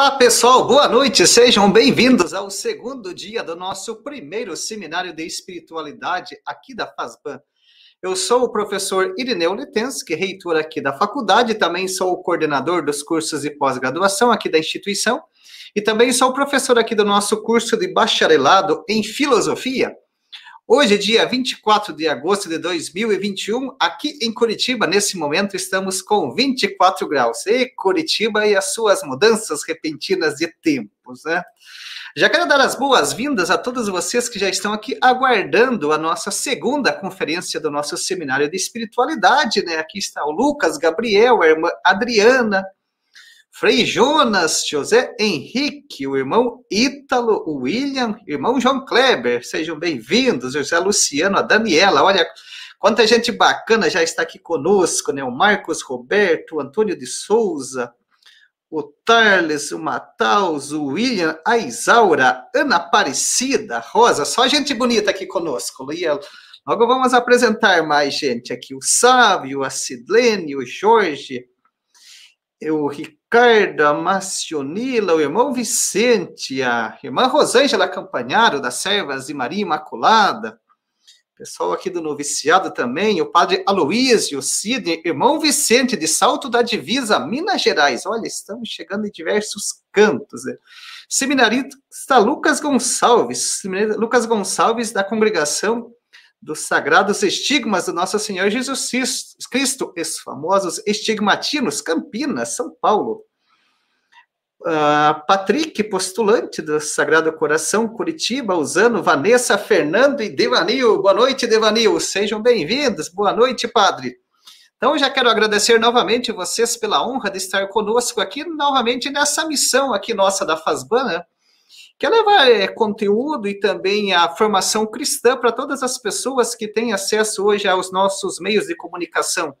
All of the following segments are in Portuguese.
Olá, pessoal, boa noite, sejam bem-vindos ao segundo dia do nosso primeiro seminário de espiritualidade aqui da FASBAN. Eu sou o professor Irineu Letensky, reitor aqui da faculdade, também sou o coordenador dos cursos de pós-graduação aqui da instituição, e também sou professor aqui do nosso curso de bacharelado em filosofia. Hoje, dia 24 de agosto de 2021, aqui em Curitiba, nesse momento, estamos com 24 graus. E Curitiba e as suas mudanças repentinas de tempos, né? Já quero dar as boas-vindas a todos vocês que já estão aqui aguardando a nossa segunda conferência do nosso seminário de espiritualidade, né? Aqui está o Lucas, Gabriel, a irmã Adriana, Frei Jonas, José Henrique, o irmão Ítalo, o William, irmão João Kleber, sejam bem-vindos, José Luciano, a Daniela, olha quanta gente bacana já está aqui conosco, né? O Marcos Roberto, o Antônio de Souza, o Tarles, o Mataus, o William, a Isaura, Ana Aparecida, Rosa, só gente bonita aqui conosco, Logo vamos apresentar mais gente aqui, o Sávio, a Sidlene, o Jorge, o Ricardo, a Macionila, o irmão Vicente, a irmã Rosângela Campanharo, das Servas de Maria Imaculada, pessoal aqui do noviciado também, o padre Aloísio, Sidney, irmão Vicente, de Salto da Divisa, Minas Gerais. Olha, estamos chegando em diversos cantos. Né? Seminarista Lucas Gonçalves, Lucas Gonçalves, da congregação dos sagrados estigmas do nosso Senhor Jesus Cristo, os famosos estigmatinos, Campinas, São Paulo. Uh, Patrick, postulante do Sagrado Coração, Curitiba, usando Vanessa, Fernando e Devanil. Boa noite, Devanil. Sejam bem-vindos. Boa noite, Padre. Então, já quero agradecer novamente vocês pela honra de estar conosco aqui, novamente nessa missão aqui nossa da FASBAN, né? Que é levar é, conteúdo e também a formação cristã para todas as pessoas que têm acesso hoje aos nossos meios de comunicação.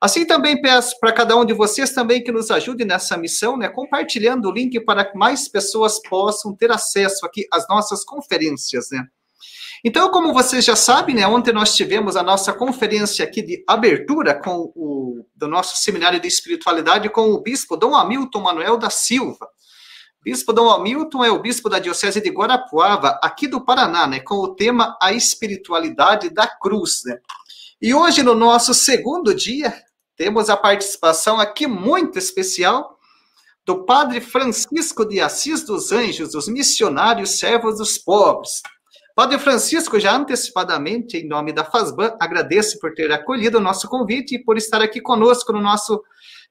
Assim também peço para cada um de vocês também que nos ajude nessa missão, né, compartilhando o link para que mais pessoas possam ter acesso aqui às nossas conferências, né. Então, como vocês já sabem, né, ontem nós tivemos a nossa conferência aqui de abertura com o do nosso seminário de espiritualidade com o bispo Dom Hamilton Manuel da Silva. Bispo Dom Hamilton é o bispo da Diocese de Guarapuava, aqui do Paraná, né, com o tema A Espiritualidade da Cruz. Né? E hoje, no nosso segundo dia, temos a participação aqui muito especial do Padre Francisco de Assis dos Anjos, os missionários servos dos pobres. Padre Francisco, já antecipadamente, em nome da FASBAN, agradeço por ter acolhido o nosso convite e por estar aqui conosco no nosso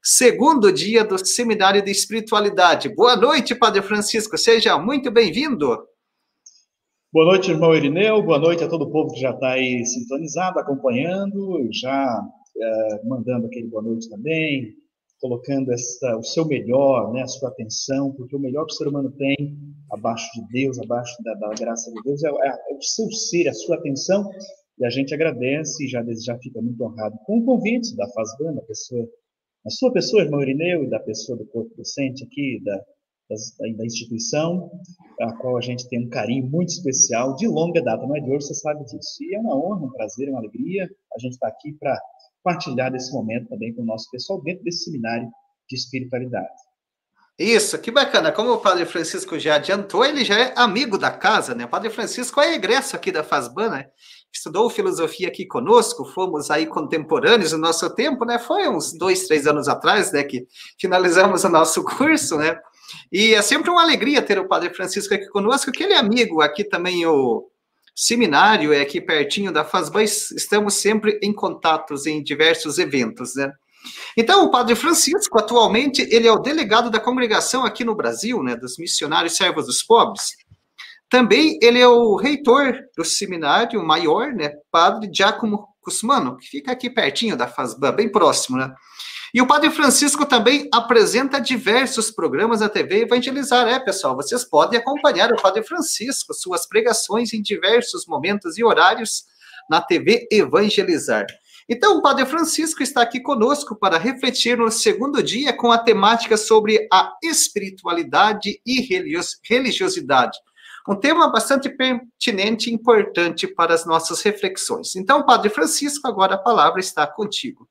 segundo dia do Seminário de Espiritualidade. Boa noite, Padre Francisco, seja muito bem-vindo. Boa noite, irmão Irineu, boa noite a todo o povo que já está aí sintonizado, acompanhando, já é, mandando aquele boa noite também, colocando essa, o seu melhor, né, a sua atenção, porque o melhor que o ser humano tem, abaixo de Deus, abaixo da, da graça de Deus, é, é, é, o seu ser, a sua atenção, e a gente agradece e já, já fica muito honrado com o convite da Fazbana, a pessoa a sua pessoa, irmão Irineu, e da pessoa do corpo docente aqui, da, da, da, instituição, a qual a gente tem um carinho muito especial, de longa data, não é de hoje, você sabe disso. E é uma honra, um prazer, uma alegria a gente estar tá aqui para partilhar desse momento também com o nosso pessoal dentro desse seminário de espiritualidade. Isso, que bacana. Como o Padre Francisco já adiantou, ele já é amigo da casa, né? O Padre Francisco é egresso aqui da FASBAN, né? Estudou filosofia aqui conosco, fomos aí contemporâneos no nosso tempo, né? Foi uns dois, três anos atrás, né, que finalizamos o nosso curso, né? E é sempre uma alegria ter o Padre Francisco aqui conosco, que ele é amigo aqui também, o seminário é aqui pertinho da FASBAN, estamos sempre em contatos em diversos eventos, né? Então, o Padre Francisco, atualmente, ele é o delegado da congregação aqui no Brasil, né, dos missionários servos dos pobres, também ele é o reitor do seminário maior, né, Padre Giacomo Cusmano, que fica aqui pertinho da FASBAN, bem próximo, né? E o Padre Francisco também apresenta diversos programas na TV Evangelizar, é, pessoal? Vocês podem acompanhar o Padre Francisco, suas pregações em diversos momentos e horários na TV Evangelizar. Então, o Padre Francisco está aqui conosco para refletir no segundo dia com a temática sobre a espiritualidade e religiosidade um tema bastante pertinente e importante para as nossas reflexões. Então, Padre Francisco, agora a palavra está contigo.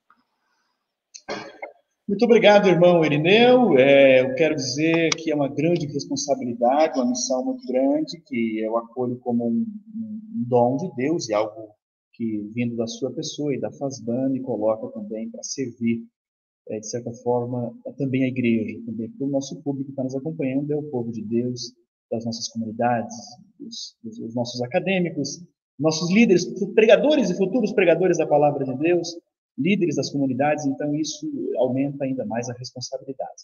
Muito obrigado, irmão Irineu. É, eu quero dizer que é uma grande responsabilidade, uma missão muito grande, que eu acolho como um, um dom de Deus e algo que, vindo da sua pessoa e da FASBAN, me coloca também para servir, é, de certa forma, também a igreja, também porque o nosso público que está nos acompanhando é o povo de Deus, das nossas comunidades, os, os nossos acadêmicos, nossos líderes, pregadores e futuros pregadores da palavra de Deus, líderes das comunidades, então isso aumenta ainda mais a responsabilidade.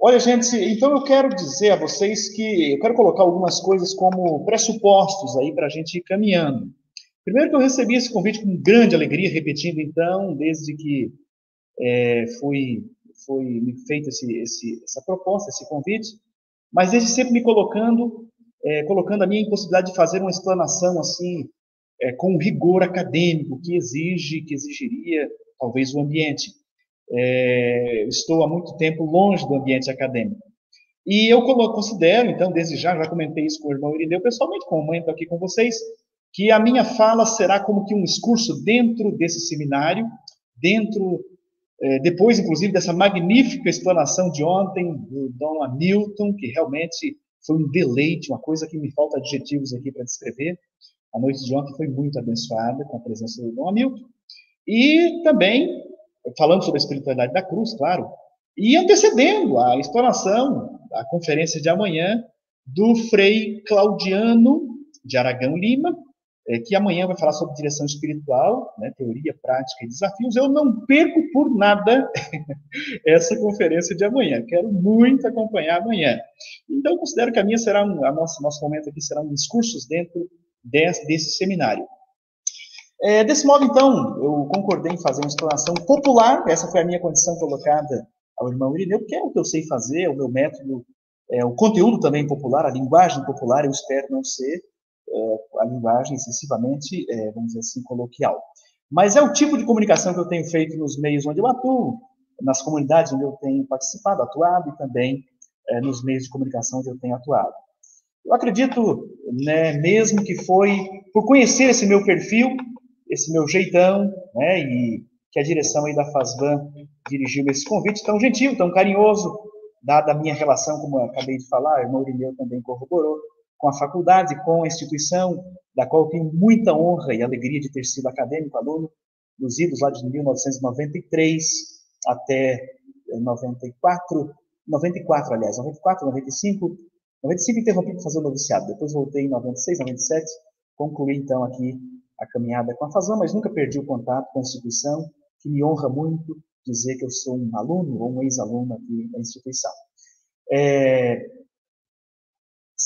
Olha, gente, então eu quero dizer a vocês que eu quero colocar algumas coisas como pressupostos aí para a gente ir caminhando. Primeiro que eu recebi esse convite com grande alegria, repetindo então, desde que é, foi, foi feita esse, esse, essa proposta, esse convite, mas desde sempre me colocando, é, colocando a minha impossibilidade de fazer uma explanação assim, é, com rigor acadêmico que exige, que exigiria talvez o ambiente. É, estou há muito tempo longe do ambiente acadêmico. E eu considero, então, desde já, já comentei isso com o irmão Irineu pessoalmente, comento aqui com vocês, que a minha fala será como que um discurso dentro desse seminário, dentro, depois, inclusive, dessa magnífica explanação de ontem do Dom Hamilton, que realmente foi um deleite, uma coisa que me falta adjetivos aqui para descrever. A noite de ontem foi muito abençoada com a presença do Dom Hamilton. E também, falando sobre a espiritualidade da cruz, claro, e antecedendo a explanação, a conferência de amanhã, do Frei Claudiano de Aragão Lima, é, que amanhã vai falar sobre direção espiritual, né, teoria, prática e desafios. Eu não perco por nada essa conferência de amanhã. Quero muito acompanhar amanhã. Então, considero que a minha será um, a nossa nosso momento aqui será um discursos dentro desse, desse seminário. É, desse modo, então, eu concordei em fazer uma explanação popular, essa foi a minha condição colocada ao irmão Irineu, que é o que eu sei fazer, é o meu método, é, o conteúdo também popular, a linguagem popular, eu espero não ser a linguagem excessivamente, é, vamos dizer assim, coloquial. Mas é o tipo de comunicação que eu tenho feito nos meios onde eu atuo, nas comunidades onde eu tenho participado, atuado, e também é, nos meios de comunicação onde eu tenho atuado. Eu acredito, né, mesmo que foi por conhecer esse meu perfil, esse meu jeitão, né, e que a direção aí da FASBAN dirigiu esse convite tão gentil, tão carinhoso, dada a minha relação, como eu acabei de falar, o irmão Irineu também corroborou, com a faculdade, com a instituição, da qual eu tenho muita honra e alegria de ter sido acadêmico, aluno, dos idos lá de 1993 até 94, 94, aliás, 94, 95, 95 interrompi para fazer o noviciado, depois voltei em 96, 97, concluí então aqui a caminhada com a Fazão, mas nunca perdi o contato com a instituição, que me honra muito dizer que eu sou um aluno ou um ex-aluno aqui da instituição. É,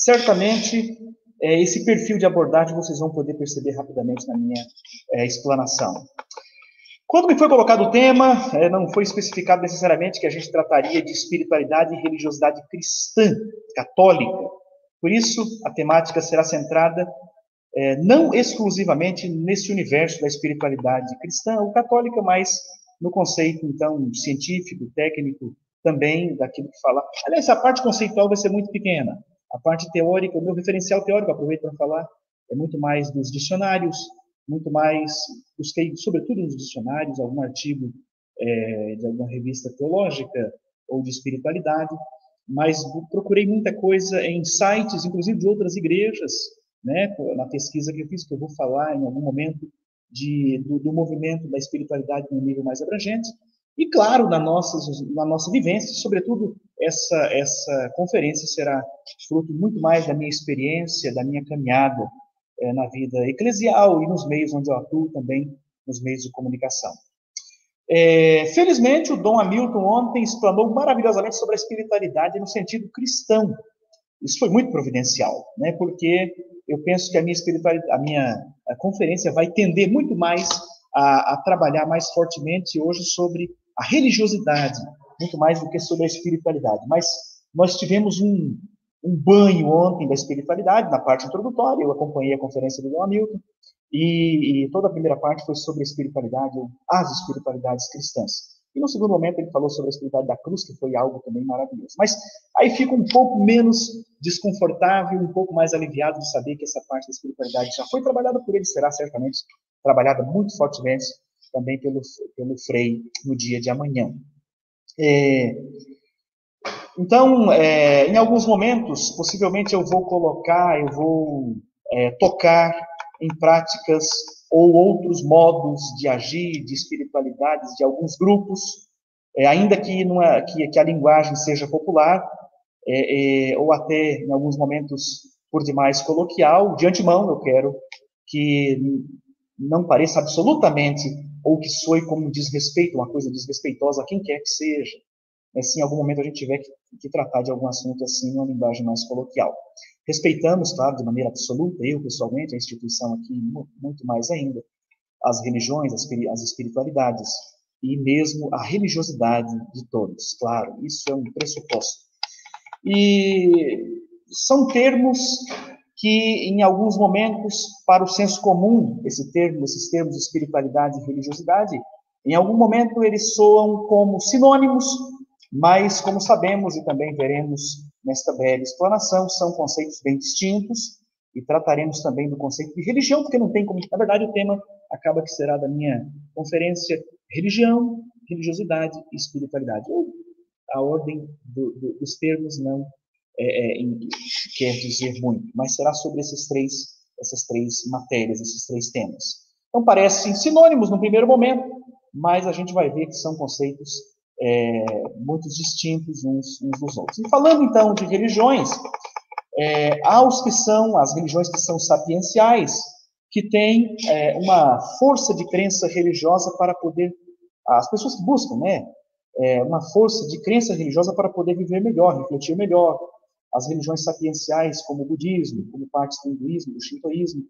certamente, é, esse perfil de abordagem vocês vão poder perceber rapidamente na minha é, explanação. Quando me foi colocado o tema, é, não foi especificado necessariamente que a gente trataria de espiritualidade e religiosidade cristã, católica. Por isso, a temática será centrada é, não exclusivamente nesse universo da espiritualidade cristã ou católica, mas no conceito, então, científico, técnico, também daquilo que fala. Aliás, a parte conceitual vai ser muito pequena. A parte teórica, o meu referencial teórico, aproveito para falar, é muito mais dos dicionários, muito mais, busquei, sobretudo nos dicionários, algum artigo é, de alguma revista teológica ou de espiritualidade, mas procurei muita coisa em sites, inclusive de outras igrejas, né, na pesquisa que eu fiz, que eu vou falar em algum momento de, do, do movimento da espiritualidade no nível mais abrangente, e claro, na nossa, na nossa vivência, sobretudo essa, essa conferência será fruto muito mais da minha experiência, da minha caminhada é, na vida eclesial e nos meios onde eu atuo também, nos meios de comunicação. É, felizmente, o Dom Hamilton ontem explanou maravilhosamente sobre a espiritualidade no sentido cristão. Isso foi muito providencial, né? Porque eu penso que a minha espiritualidade, a minha a conferência vai tender muito mais a, a, trabalhar mais fortemente hoje sobre a religiosidade, muito mais do que sobre a espiritualidade. Mas nós tivemos um, um banho ontem da espiritualidade, na parte introdutória, eu acompanhei a conferência do Dom Hamilton, e, e, toda a primeira parte foi sobre a espiritualidade, as espiritualidades cristãs. E no segundo momento ele falou sobre a espiritualidade da cruz, que foi algo também maravilhoso. Mas aí fica um pouco menos desconfortável, um pouco mais aliviado de saber que essa parte da espiritualidade já foi trabalhada por ele, será certamente trabalhada muito fortemente também pelo, pelo Frei no dia de amanhã. É, então, é, em alguns momentos, possivelmente eu vou colocar, eu vou é, tocar em práticas ou outros modos de agir, de espiritualidades de alguns grupos, é, ainda que, numa, que, que, a linguagem seja popular, é, é, ou até em alguns momentos por demais coloquial, de antemão eu quero que não pareça absolutamente ou que soe como desrespeito, uma coisa desrespeitosa a quem quer que seja, mas se em algum momento a gente tiver que, que tratar de algum assunto assim, uma linguagem mais coloquial. Respeitamos, claro, de maneira absoluta, eu pessoalmente, a instituição aqui, muito mais ainda, as religiões, as espiritualidades e mesmo a religiosidade de todos, claro, isso é um pressuposto. E são termos que, em alguns momentos, para o senso comum, esse termo, esses termos de espiritualidade e religiosidade, em algum momento eles soam como sinônimos, mas, como sabemos e também veremos nesta breve explanação, são conceitos bem distintos e trataremos também do conceito de religião, porque não tem como. Na verdade, o tema acaba que será da minha conferência: religião, religiosidade e espiritualidade. a ordem do, do, dos termos não é, é, quer dizer muito, mas será sobre esses três, essas três matérias, esses três temas. Então, parecem sinônimos no primeiro momento, mas a gente vai ver que são conceitos é, muito distintos uns, uns, dos outros. E falando então de religiões, é, há os que são, as religiões que são sapienciais, que têm é, uma força de crença religiosa para poder, as pessoas que buscam, né, é, uma força de crença religiosa para poder viver melhor, refletir melhor. As religiões sapienciais, como o budismo, como partes do hinduísmo, do shintoísmo.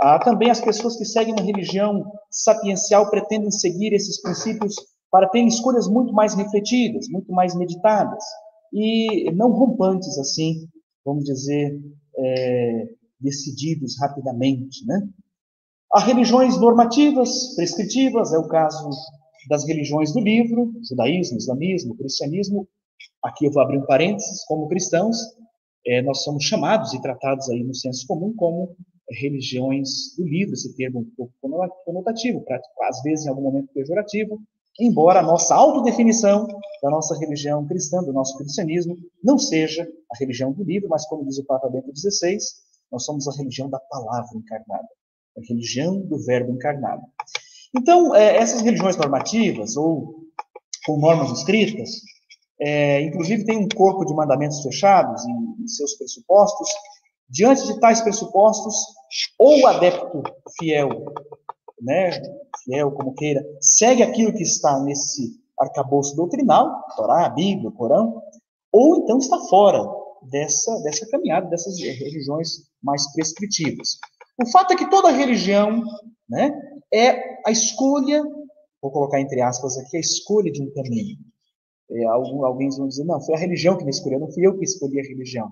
Há também as pessoas que seguem uma religião sapiencial pretendem seguir esses princípios para terem escolhas muito mais refletidas, muito mais meditadas e não rompantes assim, vamos dizer, é, decididos rapidamente, né? Há religiões normativas, prescritivas, é o caso das religiões do livro, judaísmo, islamismo, cristianismo. Aqui eu vou abrir um parênteses, como cristãos, é, nós somos chamados e tratados aí no senso comum como religiões do livro, esse termo um pouco conotativo, às vezes em algum momento pejorativo, embora a nossa autodefinição da nossa religião cristã, do nosso cristianismo, não seja a religião do livro, mas como diz o Papa Bento XVI, nós somos a religião da palavra encarnada, a religião do verbo encarnado. Então, é, essas religiões normativas, ou com normas escritas, é, inclusive tem um corpo de mandamentos fechados em, em seus pressupostos. Diante de tais pressupostos, ou o adepto fiel né, fiel, como queira, segue aquilo que está nesse arcabouço doutrinal, Torá, Bíblia, Corão, ou então está fora dessa, dessa caminhada, dessas religiões mais prescritivas. O fato é que toda religião né, é a escolha, vou colocar entre aspas aqui, a escolha de um caminho. É, algum, alguém vão dizer, não, foi a religião que me escolheu, não fui eu que escolhi a religião.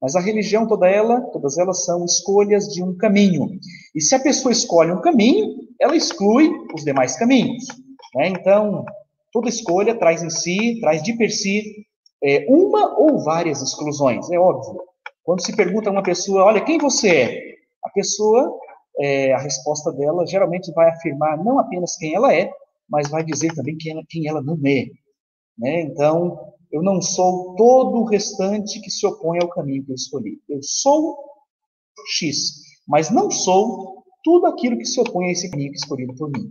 Mas a religião, toda ela, todas elas são escolhas de um caminho. E se a pessoa escolhe um caminho, ela exclui os demais caminhos. Né? Então, toda escolha traz em si, traz de per si, é, uma ou várias exclusões, é óbvio. Quando se pergunta a uma pessoa, olha, quem você é? A pessoa, é, a resposta dela geralmente vai afirmar não apenas quem ela é, mas vai dizer também quem ela, quem ela não é. Né? Então, eu não sou todo o restante que se opõe ao caminho que eu escolhi. Eu sou X, mas não sou tudo aquilo que se opõe a esse caminho que é escolhido por mim.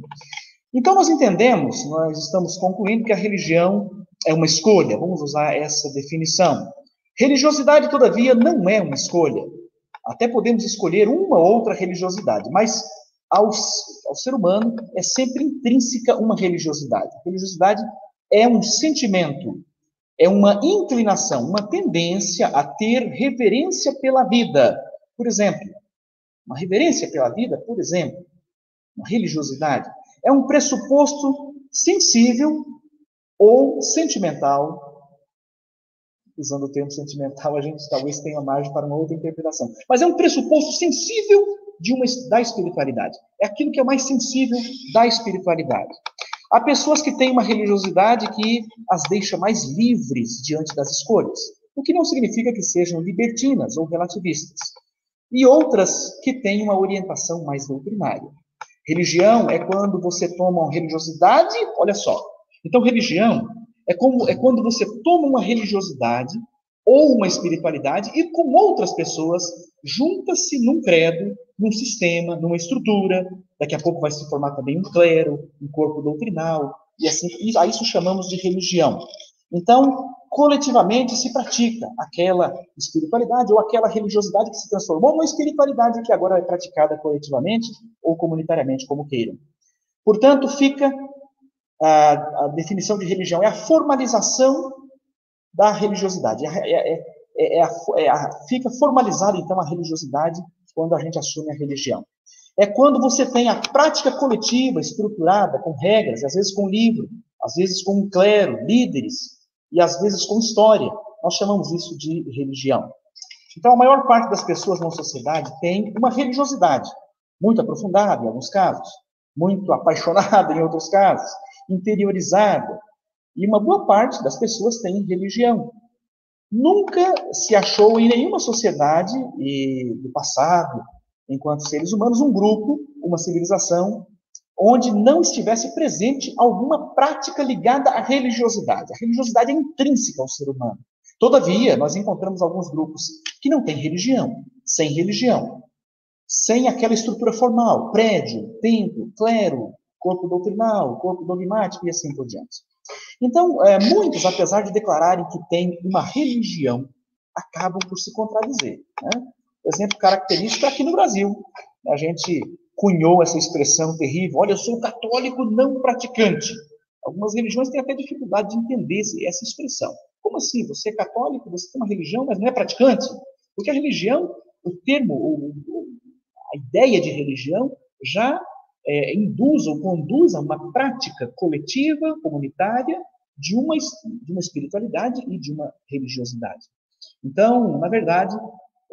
Então, nós entendemos, nós estamos concluindo que a religião é uma escolha, vamos usar essa definição. Religiosidade, todavia, não é uma escolha. Até podemos escolher uma ou outra religiosidade, mas ao, ao ser humano é sempre intrínseca uma religiosidade. A religiosidade é um sentimento, é uma inclinação, uma tendência a ter reverência pela vida. Por exemplo, uma reverência pela vida, por exemplo, uma religiosidade, é um pressuposto sensível ou sentimental. Usando o termo sentimental, a gente talvez tenha margem para uma outra interpretação. Mas é um pressuposto sensível de uma, da espiritualidade. É aquilo que é mais sensível da espiritualidade. Há pessoas que têm uma religiosidade que as deixa mais livres diante das escolhas, o que não significa que sejam libertinas ou relativistas e outras que têm uma orientação mais doutrinária. Religião é quando você toma uma religiosidade, olha só. Então, religião É, como, é quando você toma uma religiosidade ou uma espiritualidade e com outras pessoas junta-se num credo, num sistema, numa estrutura. Daqui a pouco vai se formar também um clero, um corpo doutrinal, e assim, e a isso chamamos de religião. Então, coletivamente se pratica aquela espiritualidade ou aquela religiosidade que se transformou numa espiritualidade que agora é praticada coletivamente ou comunitariamente, como queiram. Portanto, fica a, a definição de religião é a formalização da religiosidade. É, é, é, é a, fica formalizada, então, a religiosidade quando a gente assume a religião. É quando você tem a prática coletiva, estruturada, com regras, às vezes com livro, às vezes com um clero, líderes, e às vezes com história. Nós chamamos isso de religião. Então, a maior parte das pessoas na sociedade tem uma religiosidade, muito aprofundada em alguns casos, muito apaixonada em outros casos, interiorizada. E uma boa parte das pessoas tem religião. Nunca se achou em nenhuma sociedade do passado, enquanto seres humanos, um grupo, uma civilização onde não estivesse presente alguma prática ligada à religiosidade. A religiosidade é intrínseca ao ser humano. Todavia, nós encontramos alguns grupos que não têm religião, sem religião, sem aquela estrutura formal, prédio, templo, clero, corpo doutrinal, corpo dogmático e assim por diante. Então, é, muitos, apesar de declararem que têm uma religião, acabam por se contradizer. Né? Exemplo característico aqui no Brasil. A gente cunhou essa expressão terrível: olha, eu sou católico não praticante. Algumas religiões têm até dificuldade de entender essa expressão. Como assim? Você é católico, você tem uma religião, mas não é praticante? Porque a religião, o termo, a ideia de religião já é, induz ou conduz a uma prática coletiva, comunitária, de uma, de uma espiritualidade e de uma religiosidade. Então, na verdade,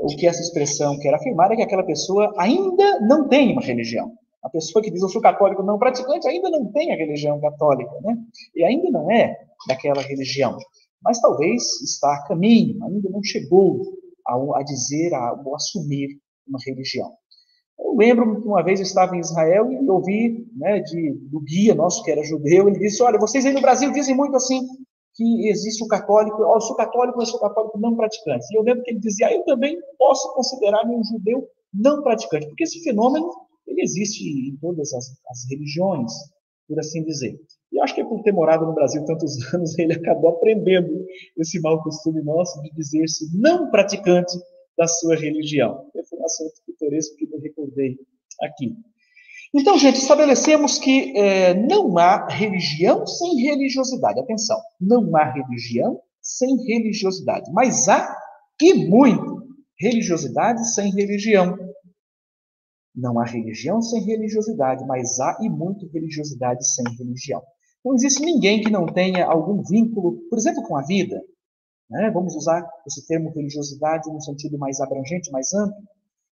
o que essa expressão quer afirmar é que aquela pessoa ainda não tem uma religião. A pessoa que diz eu sou católico não praticante ainda não tem a religião católica, né? E ainda não é daquela religião. Mas talvez está a caminho, ainda não chegou a, a dizer, a, a assumir uma religião. Eu lembro que uma vez eu estava em Israel e ouvi né, de, do guia nosso, que era judeu, ele disse: Olha, vocês aí no Brasil dizem muito assim, que existe o católico, eu sou católico, mas sou católico não praticante. E eu lembro que ele dizia, ah, eu também posso considerar-me um judeu não praticante, porque esse fenômeno ele existe em todas as, as religiões, por assim dizer. E acho que é por ter morado no Brasil tantos anos, ele acabou aprendendo esse mau costume nosso de dizer-se não praticante da sua religião. Esse é um assunto pitoresco que eu recordei aqui. Então, gente, estabelecemos que é, não há religião sem religiosidade. Atenção, não há religião sem religiosidade, mas há e muito religiosidade sem religião. Não há religião sem religiosidade, mas há e muito religiosidade sem religião. Não existe ninguém que não tenha algum vínculo, por exemplo, com a vida. Né? Vamos usar esse termo religiosidade no sentido mais abrangente, mais amplo.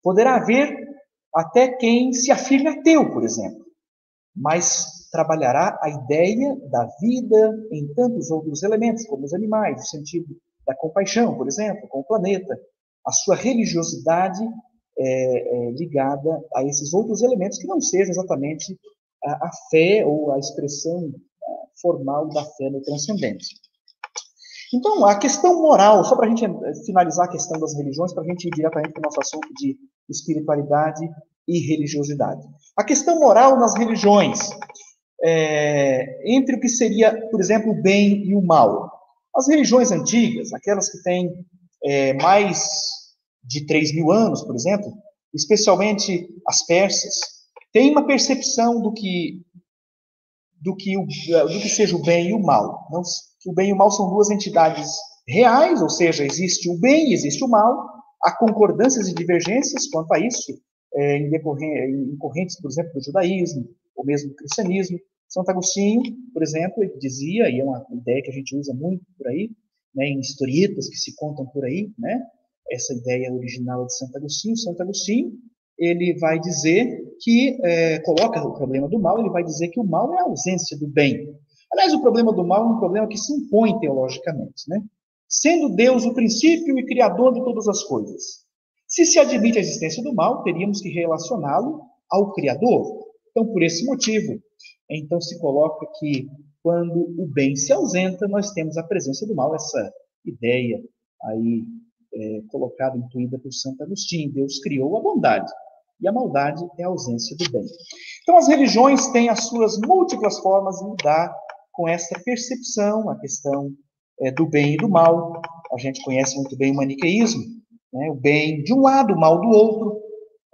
Poderá haver até quem se afirme ateu, por exemplo, mas trabalhará a ideia da vida em tantos outros elementos, como os animais, o sentido da compaixão, por exemplo, com o planeta, a sua religiosidade é, é, ligada a esses outros elementos que não sejam exatamente a, a fé ou a expressão formal da fé no transcendente. Então, a questão moral, só para a gente eh, finalizar a questão das religiões, para a gente ir diretamente para o nosso assunto de espiritualidade e religiosidade. A questão moral nas religiões, é, entre o que seria, por exemplo, o bem e o mal. As religiões antigas, aquelas que têm é, mais de 3 mil anos, por exemplo, especialmente as persas, têm uma percepção do que do que, o, do que seja o bem e o mal. Não, o bem e o mal são duas entidades reais, ou seja, existe o bem e existe o mal. Há concordâncias e divergências quanto a isso, é, em, em correntes, por exemplo, do judaísmo, ou mesmo do cristianismo. Santo Agostinho, por exemplo, ele dizia, e é uma ideia que a gente usa muito por aí, né, em historietas que se contam por aí, né, essa ideia original de Santo Agostinho. Santo Agostinho, ele vai dizer que, é, coloca o problema do mal, ele vai dizer que o mal é a ausência do bem. Aliás, o problema do mal é um problema que se impõe teologicamente, né? Sendo Deus o princípio e criador de todas as coisas. Se se admite a existência do mal, teríamos que relacioná-lo ao Criador. Então, por esse motivo, então se coloca que quando o bem se ausenta, nós temos a presença do mal, essa ideia aí é, colocada, intuída por Santo Agostinho. Deus criou a bondade e a maldade é a ausência do bem. Então, as religiões têm as suas múltiplas formas de lidar com essa percepção, a questão é, do bem e do mal. A gente conhece muito bem o maniqueísmo, né? o bem de um lado, o mal do outro.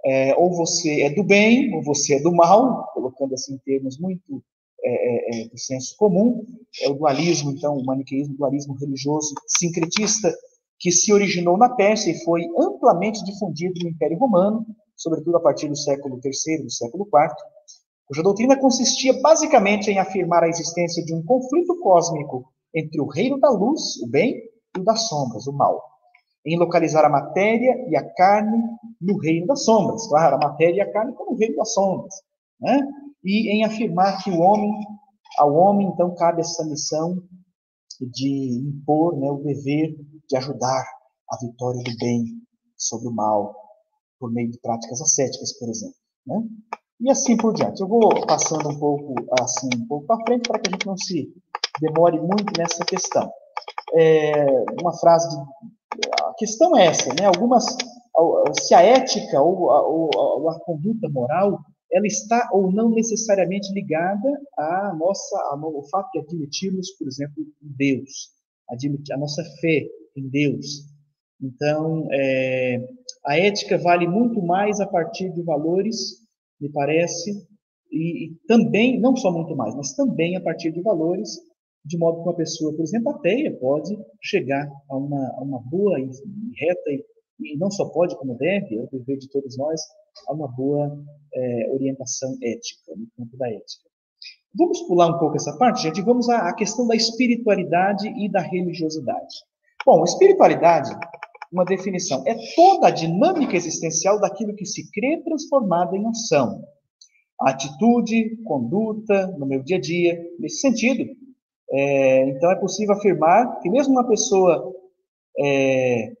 É, ou você é do bem, ou você é do mal, colocando assim em termos muito é, é, é do senso comum. É o dualismo, então, o maniqueísmo, o dualismo religioso sincretista, que se originou na Pérsia e foi amplamente difundido no Império Romano, sobretudo a partir do século III, do século IV, cuja doutrina consistia basicamente em afirmar a existência de um conflito cósmico entre o reino da luz, o bem, e o das sombras, o mal. Em localizar a matéria e a carne no reino das sombras. Claro, a matéria e a carne como o reino das sombras. Né? E em afirmar que o homem, ao homem, então, cabe essa missão de impor né, o dever de ajudar a vitória do bem sobre o mal, por meio de práticas ascéticas, por exemplo. Né? E assim por diante. Eu vou passando um pouco assim, um pouco para frente, para que a gente não se demore muito nessa questão. É, uma frase de, a questão é essa, né? Algumas, se a ética ou a, ou a conduta moral ela está ou não necessariamente ligada à nossa, ao fato de admitirmos, por exemplo, Deus, admitir a nossa fé em Deus. Então, é, a ética vale muito mais a partir de valores, me parece, e, e, também, não só muito mais, mas também a partir de valores de modo que uma pessoa, por exemplo, ateia, pode chegar a uma, a uma boa e reta, e, e, não só pode, como deve, é o dever de todos nós, a uma boa é, orientação ética, no campo da ética. Vamos pular um pouco essa parte, gente, vamos à, à questão da espiritualidade e da religiosidade. Bom, espiritualidade, uma definição, é toda a dinâmica existencial daquilo que se crê transformado em ação. Atitude, conduta, no meu dia a dia, nesse sentido, é, então é possível afirmar que mesmo uma pessoa é,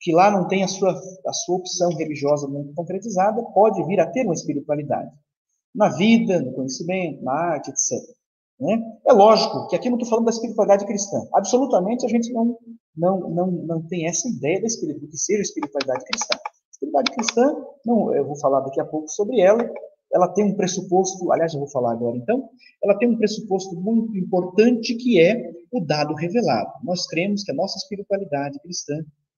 que lá não tem a sua, a sua opção religiosa muito concretizada, pode vir a ter uma espiritualidade. Na vida, no conhecimento, na arte, etc. Né? É lógico que aqui não estou falando da espiritualidade cristã. Absolutamente a gente não, não, não, não tem essa ideia espiritualidade, que seja espiritualidade cristã. A espiritualidade cristã, não, eu vou falar daqui a pouco sobre ela, ela tem um pressuposto, aliás, eu vou falar agora então, ela tem um pressuposto muito importante que é o dado revelado. Nós cremos que a nossa espiritualidade cristã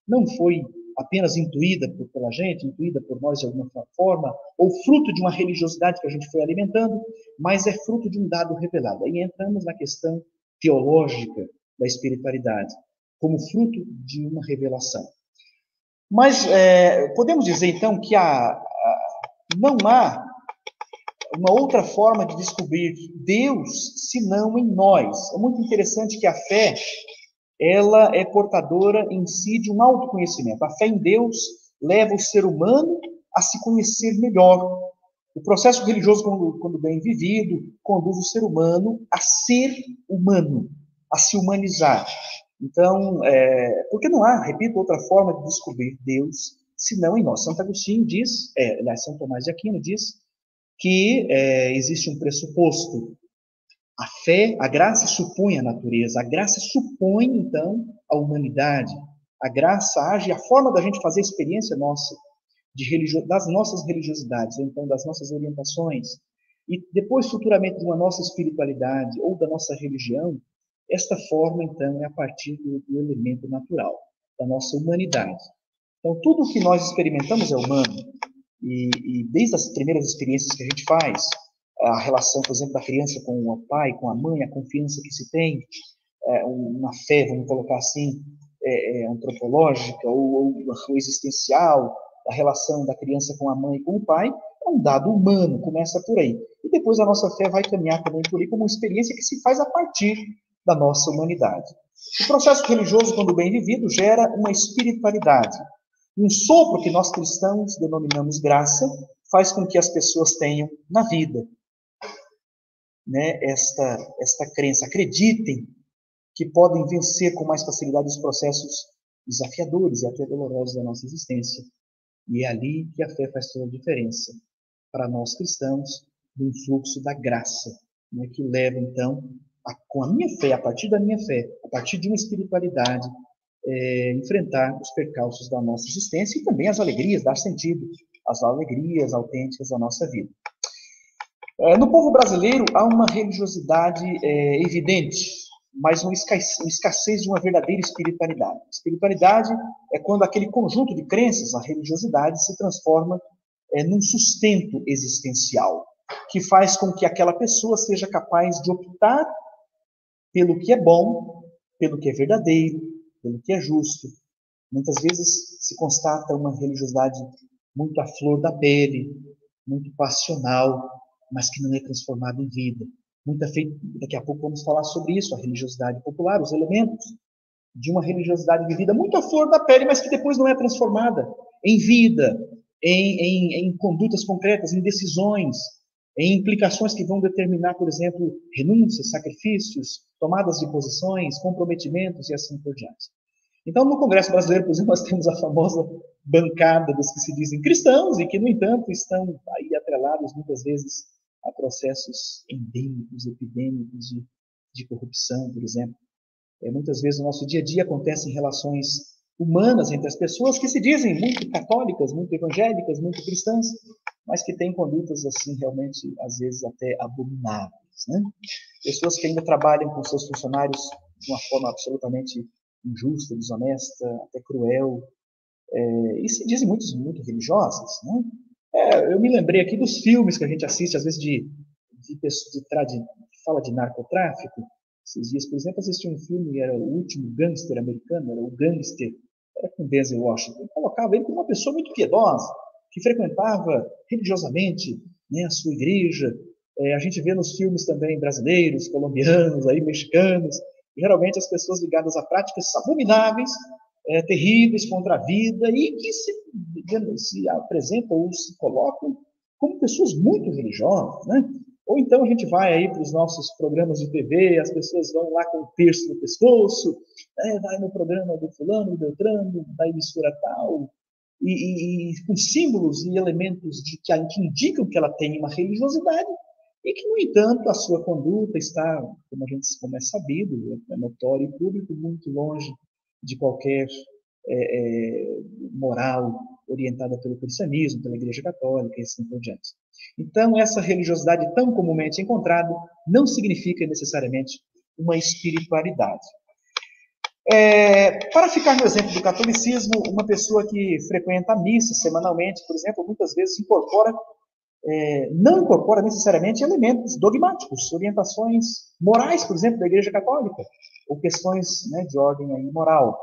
não foi apenas intuída por, pela gente, intuída por nós de alguma forma, ou fruto de uma religiosidade que a gente foi alimentando, mas é fruto de um dado revelado. Aí entramos na questão teológica da espiritualidade, como fruto de uma revelação. Mas é, podemos dizer então que há, não há uma outra forma de descobrir Deus senão em nós. É muito interessante que a fé ela é portadora em si de um autoconhecimento. A fé em Deus leva o ser humano a se conhecer melhor. O processo religioso, quando, quando bem vivido, conduz o ser humano a ser humano, a se humanizar. Então, é, porque não há, repito, outra forma de descobrir Deus senão em nós. Santo Agostinho diz, é, São Tomás de Aquino diz, que é, existe um pressuposto. A fé, a graça supõe a natureza, a graça supõe, então, a humanidade. A graça age, a forma da gente fazer experiência nossa, religio... das nossas religiosidades, ou então das nossas orientações, e depois, futuramente, de uma nossa espiritualidade ou da nossa religião, esta forma, então, é a partir do, do elemento natural, da nossa humanidade. Então, tudo o que nós experimentamos é humano. E, e, desde as primeiras experiências que a gente faz, a relação, por exemplo, da criança com o pai, com a mãe, a confiança que se tem, é, uma fé, vamos colocar assim, é, é, antropológica ou, ou, existencial, a relação da criança com a mãe e com o pai, é um dado humano, começa por aí. E depois a nossa fé vai caminhar também por aí como uma experiência que se faz a partir da nossa humanidade. O processo religioso, quando bem vivido, gera uma espiritualidade, um sopro que nós cristãos denominamos graça faz com que as pessoas tenham na vida né, esta, esta crença. Acreditem que podem vencer com mais facilidade os processos desafiadores e até dolorosos da nossa existência. E é ali que a fé faz toda a diferença para nós cristãos, no fluxo da graça, né, que leva então a, com a minha fé, a partir da minha fé, a partir de uma espiritualidade, é, enfrentar os percalços da nossa existência e também as alegrias, dar sentido às alegrias autênticas da nossa vida. É, no povo brasileiro há uma religiosidade é, evidente, mas uma escassez de uma verdadeira espiritualidade. Espiritualidade é quando aquele conjunto de crenças, a religiosidade, se transforma é, num sustento existencial, que faz com que aquela pessoa seja capaz de optar pelo que é bom, pelo que é verdadeiro, pelo que é justo. Muitas vezes se constata uma religiosidade muito à flor da pele, muito passional, mas que não é transformada em vida. Muita feita, daqui a pouco vamos falar sobre isso, a religiosidade popular, os elementos de uma religiosidade vivida muito à flor da pele, mas que depois não é transformada em vida, em, em, em condutas concretas, em decisões, em implicações que vão determinar, por exemplo, renúncias, sacrifícios, tomadas de posições, comprometimentos e assim por diante. Então, no Congresso Brasileiro, por exemplo, nós temos a famosa bancada dos que se dizem cristãos e que, no entanto, estão aí atrelados muitas vezes a processos endêmicos, epidêmicos de, de corrupção, por exemplo. É, muitas vezes no nosso dia a dia acontecem relações humanas entre as pessoas que se dizem muito católicas, muito evangélicas, muito cristãs, mas que têm condutas assim realmente às vezes até abomináveis, né? Pessoas que ainda trabalham com seus funcionários de uma forma absolutamente injusta, desonesta, até cruel, é, e se dizem muito, muito religiosas, né? É, eu me lembrei aqui dos filmes que a gente assiste, às vezes, de, de, de, de, de fala de narcotráfico. Esses dias, por exemplo, assisti um filme, era o último gangster americano, era o Gangster, era com Denzel Washington. Colocava ele como uma pessoa muito piedosa, que frequentava religiosamente né, a sua igreja. É, a gente vê nos filmes também brasileiros, colombianos, aí, mexicanos, geralmente as pessoas ligadas a práticas abomináveis, é, terríveis contra a vida e que se, se apresentam ou se colocam como pessoas muito religiosas, né? Ou então a gente vai aí para os nossos programas de TV, as pessoas vão lá com o terço no pescoço, né? vai no programa do fulano, do Beltrano, da emissora tal, e, e, com símbolos e elementos de, que, que indicam que ela tem uma religiosidade, e que, no entanto, a sua conduta está, como a gente como é sabido, é notório e público, muito longe de qualquer é, é, moral orientada pelo cristianismo, pela Igreja Católica e assim por diante. Então, essa religiosidade tão comumente encontrada não significa necessariamente uma espiritualidade. É, para ficar no exemplo do catolicismo, uma pessoa que frequenta a missa semanalmente, por exemplo, muitas vezes incorpora, é, não incorpora necessariamente elementos dogmáticos, orientações morais, por exemplo, da Igreja Católica, ou questões né, de ordem aí, moral.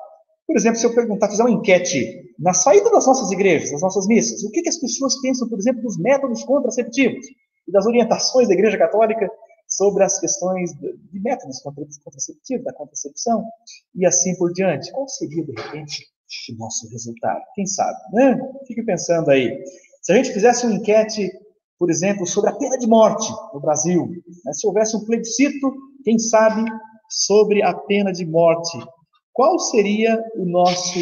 Por exemplo, se eu perguntar, fizer uma enquete na saída das nossas igrejas, das nossas missas, o que, que as pessoas pensam, por exemplo, dos métodos contraceptivos e das orientações da Igreja Católica sobre as questões de métodos contraceptivos, da contracepção e assim por diante. Qual seria, de repente, o nosso resultado? Quem sabe, né? Fique pensando aí. Se a gente fizesse uma enquete, por exemplo, sobre a pena de morte no Brasil, né? se houvesse um plebiscito, quem sabe, sobre a pena de morte, qual seria o nosso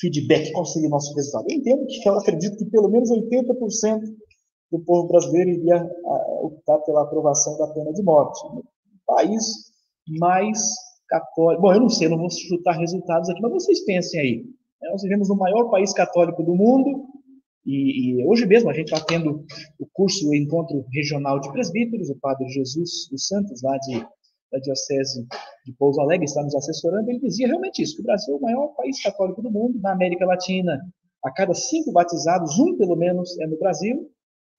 feedback? Qual seria o nosso resultado? Eu entendo que eu acredito que pelo menos 80% do povo brasileiro iria optar pela aprovação da pena de morte. O país mais católico. Bom, eu não sei, não vou chutar resultados aqui, mas vocês pensem aí. Né? Nós vivemos no maior país católico do mundo, e, e, hoje mesmo a gente está tendo o curso o Encontro Regional de Presbíteros, o Padre Jesus dos Santos, lá de da Diocese de Pouso Alegre, está nos assessorando, ele dizia realmente isso, que o Brasil é o maior país católico do mundo, na América Latina, a cada cinco batizados, um pelo menos é no Brasil,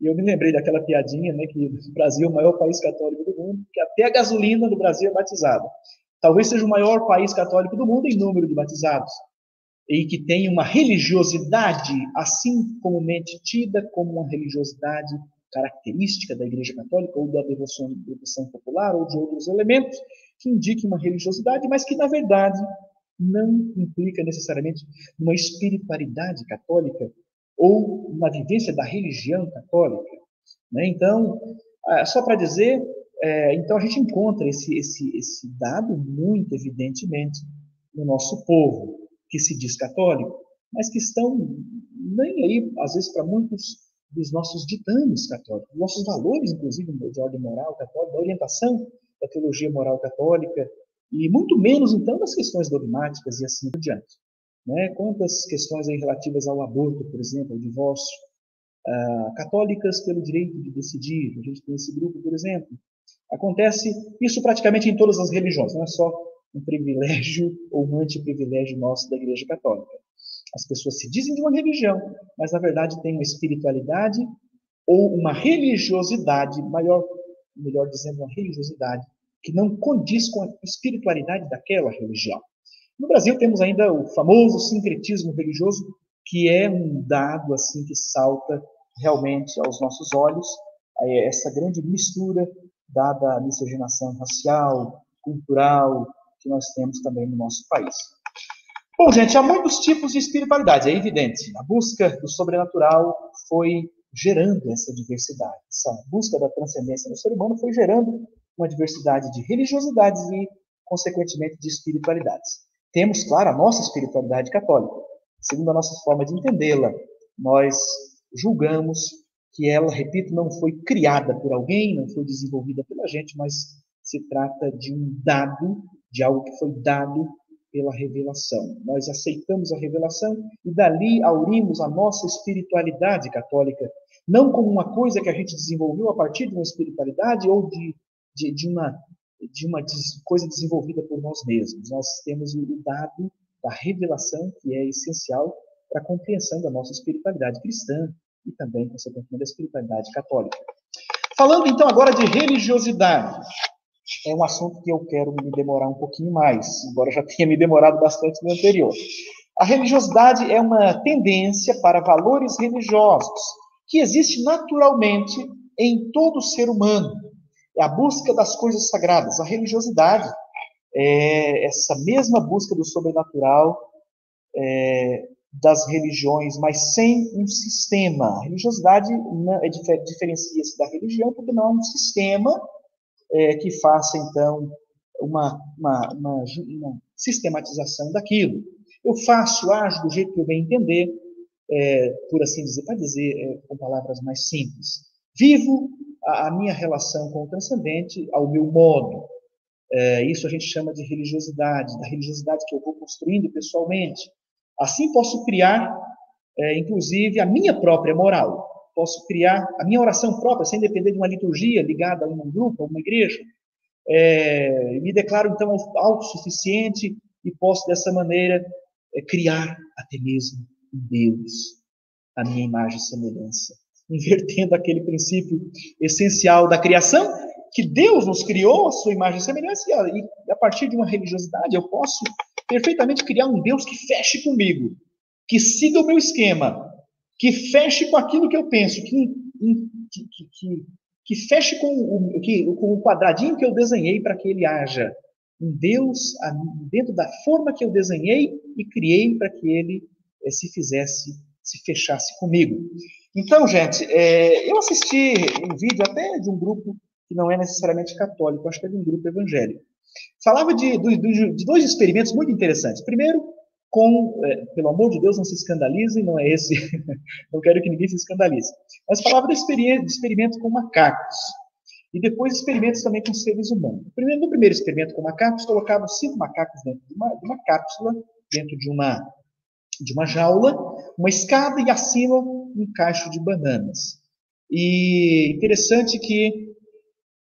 e eu me lembrei daquela piadinha, né, que o Brasil é o maior país católico do mundo, que até a gasolina do Brasil é batizada. Talvez seja o maior país católico do mundo em número de batizados, e que tem uma religiosidade assim comumente tida como uma religiosidade característica da Igreja Católica, ou da devoção, devoção popular, ou de outros elementos que indiquem uma religiosidade, mas que, na verdade, não implica necessariamente uma espiritualidade católica ou uma vivência da religião católica. Né? Então, ah, só para dizer, é, então a gente encontra esse, esse, esse dado muito evidentemente no nosso povo, que se diz católico, mas que estão nem aí, às vezes, para muitos, dos nossos ditames católicos, nossos valores, inclusive, de ordem moral católica, da orientação da teologia moral católica, e muito menos, então, das questões dogmáticas e assim por diante. Né? Quantas questões relativas ao aborto, por exemplo, ao divórcio, ah, católicas pelo direito de decidir, a gente tem esse grupo, por exemplo. Acontece isso praticamente em todas as religiões, não é só um privilégio ou um antiprivilégio nosso da Igreja Católica. As pessoas se dizem de uma religião, mas na verdade têm uma espiritualidade ou uma religiosidade, maior, melhor dizendo, uma religiosidade que não condiz com a espiritualidade daquela religião. No Brasil temos ainda o famoso sincretismo religioso, que é um dado assim que salta realmente aos nossos olhos, é essa grande mistura dada a miscigenação racial, cultural que nós temos também no nosso país. Bom, gente, há muitos tipos de espiritualidade, é evidente. A busca do sobrenatural foi gerando essa diversidade. Essa busca da transcendência no ser humano foi gerando uma diversidade de religiosidades e, consequentemente, de espiritualidades. Temos, claro, a nossa espiritualidade católica. Segundo a nossa forma de entendê-la, nós julgamos que ela, repito, não foi criada por alguém, não foi desenvolvida pela gente, mas se trata de um dado, de algo que foi dado pela revelação. Nós aceitamos a revelação e dali aurimos a nossa espiritualidade católica, não como uma coisa que a gente desenvolveu a partir de uma espiritualidade ou de, de, de uma, de uma coisa desenvolvida por nós mesmos. Nós temos o dado da revelação, que é essencial para a compreensão da nossa espiritualidade cristã e também, consequentemente, da espiritualidade católica. Falando então agora de religiosidade, é um assunto que eu quero me demorar um pouquinho mais, embora já tenha me demorado bastante no anterior. A religiosidade é uma tendência para valores religiosos que existe naturalmente em todo ser humano. É a busca das coisas sagradas. A religiosidade é essa mesma busca do sobrenatural é, das religiões, mas sem um sistema. A religiosidade é, diferencia-se da religião porque não é um sistema é, que faça, então, uma, uma, uma, uma, sistematização daquilo. Eu faço, ajo do jeito que eu bem entender, é, por assim dizer, para dizer é, com palavras mais simples. Vivo a, a, minha relação com o transcendente ao meu modo. É, isso a gente chama de religiosidade, da religiosidade que eu vou construindo pessoalmente. Assim posso criar, é, inclusive, a minha própria moral posso criar a minha oração própria, sem depender de uma liturgia ligada a um grupo, a uma igreja. É, me declaro, então, autossuficiente e posso, dessa maneira, é, criar até mesmo Deus a minha imagem e semelhança. Invertendo aquele princípio essencial da criação, que Deus nos criou a sua imagem e semelhança, e a partir de uma religiosidade eu posso perfeitamente criar um Deus que feche comigo, que siga o meu esquema, que feche com aquilo que eu penso, que, que, que, que feche com o, que, com o quadradinho que eu desenhei para que ele haja um Deus dentro da forma que eu desenhei e criei para que ele é, se fizesse, se fechasse comigo. Então, gente, é, eu assisti um vídeo até de um grupo que não é necessariamente católico, acho que é de um grupo evangélico. Falava de, de, de dois experimentos muito interessantes. Primeiro, com, é, pelo amor de Deus, não se escandalize, não é esse, não quero que ninguém se escandalize. Mas falava de experimento com macacos. E depois experimentos também com seres humanos. Primeiro, no primeiro experimento com macacos, colocavam cinco macacos dentro de uma, de uma cápsula, dentro de uma, de uma jaula, uma escada e acima um cacho de bananas. E interessante que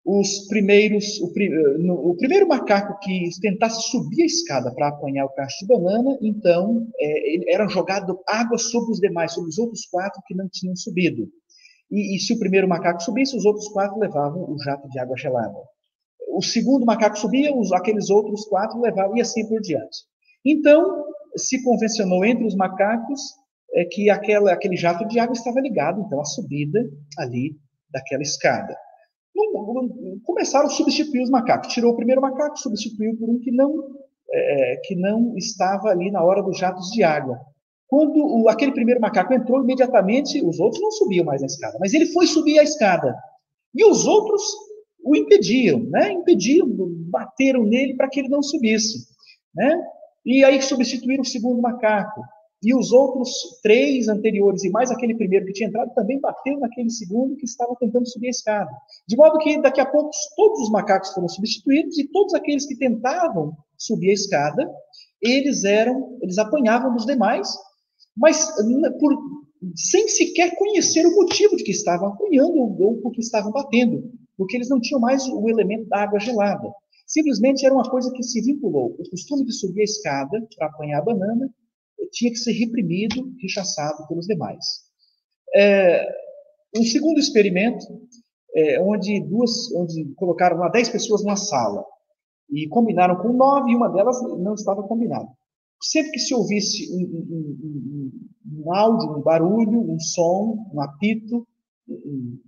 os primeiros, o, o, primeiro macaco que tentasse subir a escada para apanhar o cacho de banana, então é, era jogado água sobre os demais, sobre os outros quatro que não tinham subido. E, e, se o primeiro macaco subisse, os outros quatro levavam o jato de água gelada. O segundo macaco subia, os, aqueles outros quatro levavam, e assim por diante. Então, se convencionou entre os macacos é, que aquela, aquele jato de água estava ligado, então, à subida ali daquela escada começaram a substituir os macacos. Tirou o primeiro macaco, substituiu por um que não, é, que não estava ali na hora dos jatos de água. Quando o, aquele primeiro macaco entrou, imediatamente os outros não subiam mais na escada, mas ele foi subir a escada. E os outros o impediam, né? impediam, bateram nele para que ele não subisse. Né? E aí substituíram o segundo macaco. e os outros três anteriores e mais aquele primeiro que tinha entrado também bateu naquele segundo que estava tentando subir a escada. De modo que daqui a pouco todos os macacos foram substituídos e todos aqueles que tentavam subir a escada, eles eram, eles apanhavam dos demais, mas por, sem sequer conhecer o motivo de que estavam apanhando ou por que estavam batendo, porque eles não tinham mais o elemento da água gelada. Simplesmente era uma coisa que se vinculou. O costume de subir a escada para apanhar a banana tinha que ser reprimido, rechaçado pelos demais. É, um segundo experimento, é, onde duas, onde colocaram lá dez pessoas numa sala e combinaram com nove, e uma delas não estava combinada. Sempre que se ouvisse um, um, um, um áudio, um barulho, um som, um apito,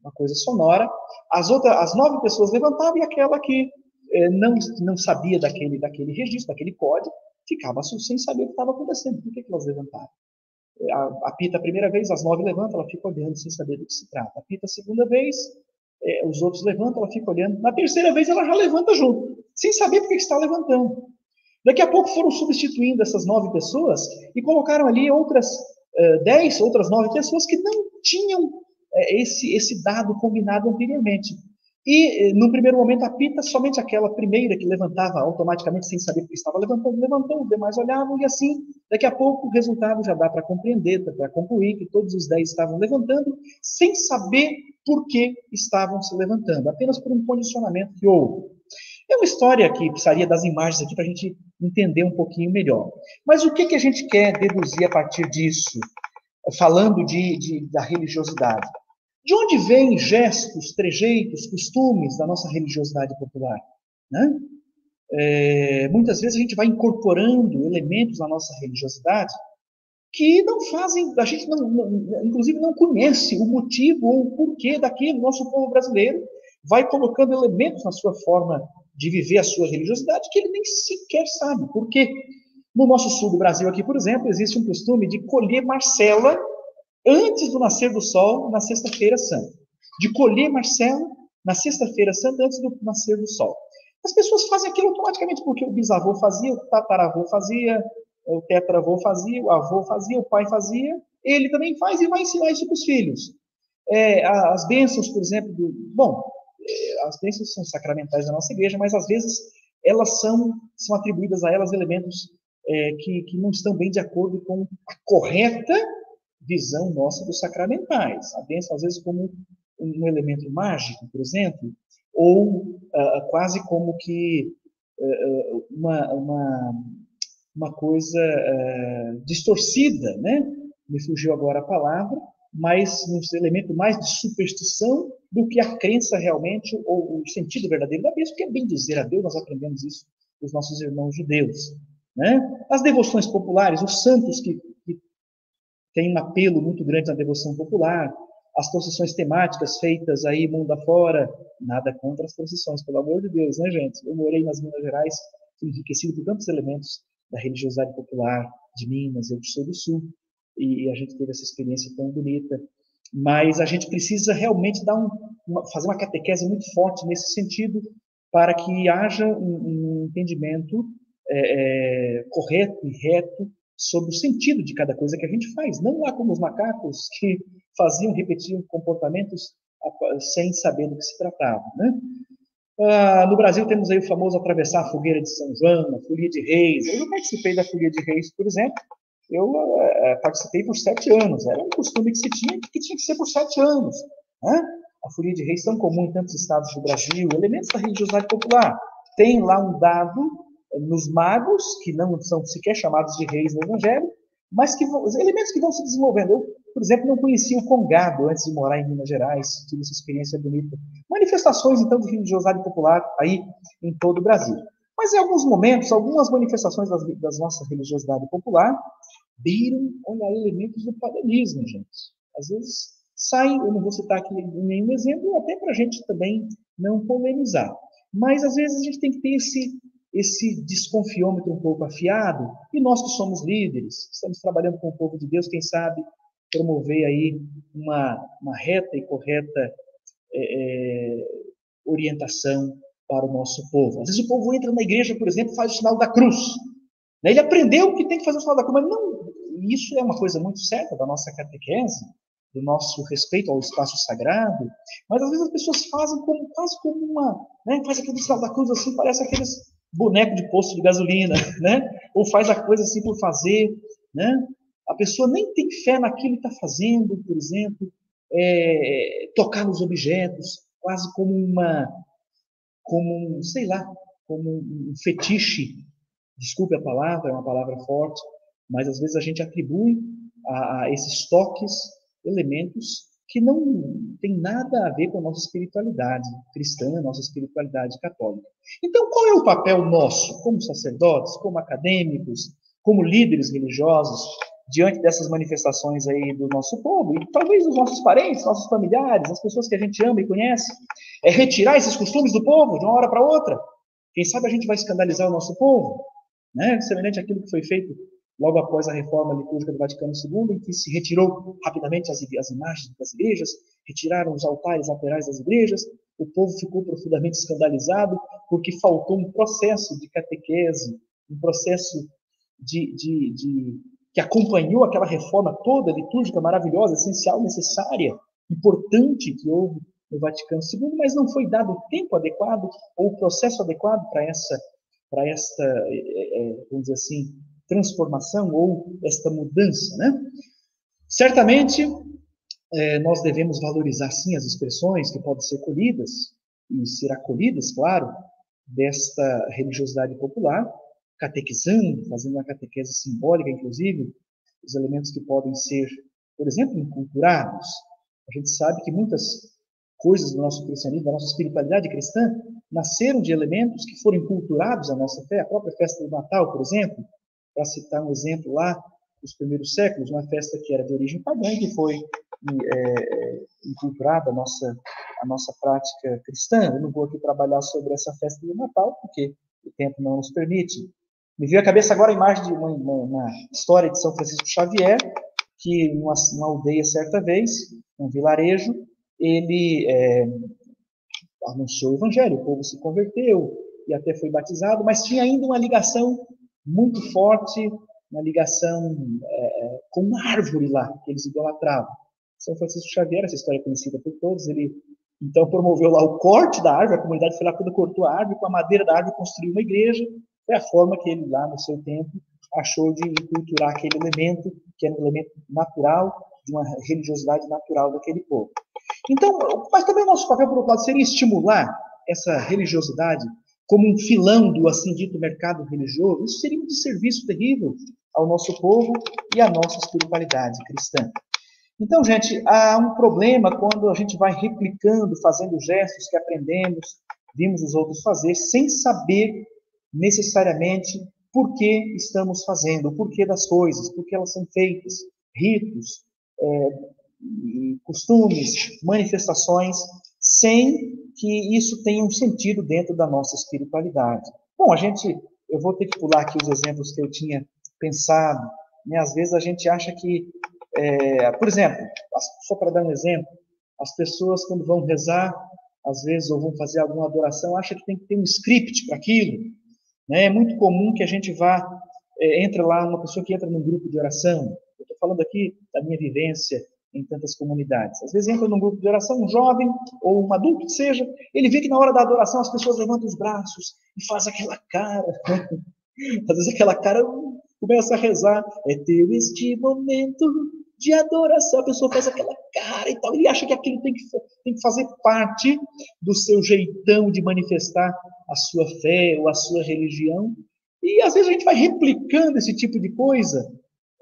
uma coisa sonora, as outras, as nove pessoas levantavam e aquela que não, não sabia daquele, daquele registro, daquele código, ficava sem saber o que estava acontecendo. Por que, que elas levantaram? A, apita a primeira vez, as nove levantam, ela fica olhando sem saber do que se trata. Apita a segunda vez, é, os outros levantam, ela fica olhando. Na terceira vez, ela já levanta junto, sem saber por que está levantando. Daqui a pouco foram substituindo essas nove pessoas e colocaram ali outras uh, dez, outras nove pessoas que não tinham uh, esse, esse dado combinado anteriormente. E, no primeiro momento, apita somente aquela primeira que levantava automaticamente, sem saber que estava levantando, levantou, os demais olhavam, e assim, daqui a pouco, o resultado já dá para compreender, para concluir que todos os dez estavam levantando, sem saber por que estavam se levantando, apenas por um condicionamento que houve. É uma história que precisaria das imagens aqui para a gente entender um pouquinho melhor. Mas o que, que a gente quer deduzir a partir disso, falando de, de da religiosidade? De onde vêm gestos, trejeitos, costumes da nossa religiosidade popular? Né? É, muitas vezes a gente vai incorporando elementos na nossa religiosidade que não fazem, a gente não, não, inclusive não conhece o motivo ou o porquê daquilo. Nosso povo brasileiro vai colocando elementos na sua forma de viver a sua religiosidade que ele nem sequer sabe. Por quê? No nosso sul do Brasil aqui, por exemplo, existe um costume de colher marcela antes do nascer do sol, na sexta-feira santa. De colher Marcelo na sexta-feira santa, antes do nascer do sol. As pessoas fazem aquilo automaticamente, porque o bisavô fazia, o tataravô fazia, o tetravô fazia, o avô fazia, o pai fazia, ele também faz e vai ensinar isso para os filhos. É, as bênçãos, por exemplo, do, bom, é, as bênçãos são sacramentais da nossa igreja, mas às vezes elas são, são atribuídas a elas elementos é, que, que não estão bem de acordo com a correta visão nossa dos sacramentais. A bênção, às vezes, como um elemento mágico, por exemplo, ou uh, quase como que uh, uma, uma, uma coisa distorcida, né? Me fugiu agora a palavra, mas um elemento mais de superstição do que a crença realmente, ou o sentido verdadeiro da bênção, que é bem dizer a Deus, nós aprendemos isso dos nossos irmãos judeus. Né? As devoções populares, os santos que tem um apelo muito grande na devoção popular, as procissões temáticas feitas aí mundo afora, nada contra as procissões, pelo amor de Deus, né, gente? Eu morei nas Minas Gerais, fui enriquecido por tantos elementos da religiosidade popular de Minas, eu sou do Sul, e a gente teve essa experiência tão bonita. Mas a gente precisa realmente dar um, uma, fazer uma catequese muito forte nesse sentido, para que haja um, um entendimento é, é, correto e reto sobre o sentido de cada coisa que a gente faz. Não lá como os macacos que faziam, repetiam comportamentos sem saber do que se tratava. Né? Ah, no Brasil temos aí o famoso atravessar a fogueira de São João, a folia de reis. Eu participei da folia de reis, por exemplo. Eu é, participei por sete anos. Era um costume que se tinha que tinha que ser por sete anos. Né? A folia de reis tão comum em tantos estados do Brasil, elementos da religiosidade popular. Tem lá um dado nos magos, que não são sequer chamados de reis no Evangelho, mas que os elementos que vão se desenvolvendo. Eu, por exemplo, não conhecia o Congado antes de morar em Minas Gerais, tive essa experiência bonita. Manifestações, então, de religiosidade popular aí em todo o Brasil. Mas em alguns momentos, algumas manifestações das, das nossa religiosidade popular viram, olha, elementos do paganismo, gente. Às vezes saem, eu não vou citar aqui nenhum exemplo, até para a gente também não polemizar. Mas às vezes a gente tem que ter esse esse desconfiômetro um pouco afiado, e nós que somos líderes, estamos trabalhando com o povo de Deus, quem sabe promover aí uma, uma reta e correta é, é, orientação para o nosso povo. Às vezes o povo entra na igreja, por exemplo, faz o sinal da cruz. Né? Ele aprendeu que tem que fazer o sinal da cruz, mas não isso é uma coisa muito certa da nossa catequese, do nosso respeito ao espaço sagrado, mas às vezes as pessoas fazem como, quase como uma, né, faz aquele sinal da cruz assim, parece aqueles bonecos de posto de gasolina, né? Ou faz a coisa assim por fazer, né? A pessoa nem tem fé naquilo que está fazendo, por exemplo, é, tocar nos objetos, quase como uma, como um, sei lá, como um fetiche. Desculpe a palavra, é uma palavra forte, mas às vezes a gente atribui a, a esses toques elementos que não tem nada a ver com a nossa espiritualidade cristã, nossa espiritualidade católica. Então, qual é o papel nosso, como sacerdotes, como acadêmicos, como líderes religiosos, diante dessas manifestações aí do nosso povo, e talvez dos nossos parentes, nossos familiares, as pessoas que a gente ama e conhece, é retirar esses costumes do povo de uma hora para outra. Quem sabe a gente vai escandalizar o nosso povo, né? semelhante àquilo que foi feito logo após a reforma litúrgica do Vaticano II, em que se retirou rapidamente as, as imagens das igrejas, retiraram os altares laterais das igrejas, o povo ficou profundamente escandalizado porque faltou um processo de catequese, um processo de, de, de que acompanhou aquela reforma toda litúrgica maravilhosa, essencial, necessária, importante que houve no Vaticano II, mas não foi dado o tempo adequado ou o processo adequado para essa, para esta, é, vamos dizer assim, transformação ou esta mudança, né? Certamente é, nós devemos valorizar sim as expressões que podem ser colhidas e ser acolhidas, claro, desta religiosidade popular, catequizando, fazendo uma catequese simbólica, inclusive, os elementos que podem ser, por exemplo, inculturados. A gente sabe que muitas coisas do nosso cristianismo, da nossa espiritualidade cristã, nasceram de elementos que foram inculturados à nossa fé. A própria festa do Natal, por exemplo, para citar um exemplo lá dos primeiros séculos, uma festa que era de origem pagã que foi é, inculturada a nossa, a nossa prática cristã. Eu não vou aqui trabalhar sobre essa festa do Natal, porque o tempo não nos permite. Me veio à cabeça agora a imagem de uma, uma, uma história de São Francisco Xavier, que em uma, uma, aldeia certa vez, um vilarejo, ele é, anunciou o evangelho, o povo se converteu e até foi batizado, mas tinha ainda uma ligação muito forte, uma ligação é, é com uma árvore lá, que eles idolatravam. São Francisco Xavier, essa história é conhecida por todos, ele então promoveu lá o corte da árvore, a comunidade foi lá toda cortou a árvore, com a madeira da árvore construiu uma igreja, foi a forma que ele, lá no seu tempo, achou de culturar aquele elemento, que era um elemento natural, de uma religiosidade natural daquele povo. Então, mas também nosso papel, por outro lado, seria estimular essa religiosidade como um filão do assim dito mercado religioso. Isso seria um desserviço terrível ao nosso povo e à nossa espiritualidade cristã. Então, gente, há um problema quando a gente vai replicando, fazendo gestos que aprendemos, vimos os outros fazer, sem saber necessariamente por que estamos fazendo, o porquê das coisas, por que elas são feitas, ritos, é, costumes, manifestações, sem que isso tenha um sentido dentro da nossa espiritualidade. Bom, a gente, eu vou ter que pular aqui os exemplos que eu tinha pensado. Né? Às vezes a gente acha que, é, por exemplo, só para dar um exemplo, as pessoas quando vão rezar, às vezes, ou vão fazer alguma adoração, acham que tem que ter um script para aquilo. Né? É muito comum que a gente vá, é, entre lá, uma pessoa que entra num grupo de oração. Eu estou falando aqui da minha vivência em tantas comunidades. Às vezes entra num grupo de oração, um jovem ou um adulto que seja, ele vê que na hora da adoração as pessoas levantam os braços e faz aquela cara. Às vezes aquela cara começa a rezar. É teu este momento de adoração. A pessoa faz aquela cara e tal. E acha que aquilo tem que, tem que fazer parte do seu jeitão de manifestar a sua fé ou a sua religião. E às vezes a gente vai replicando esse tipo de coisa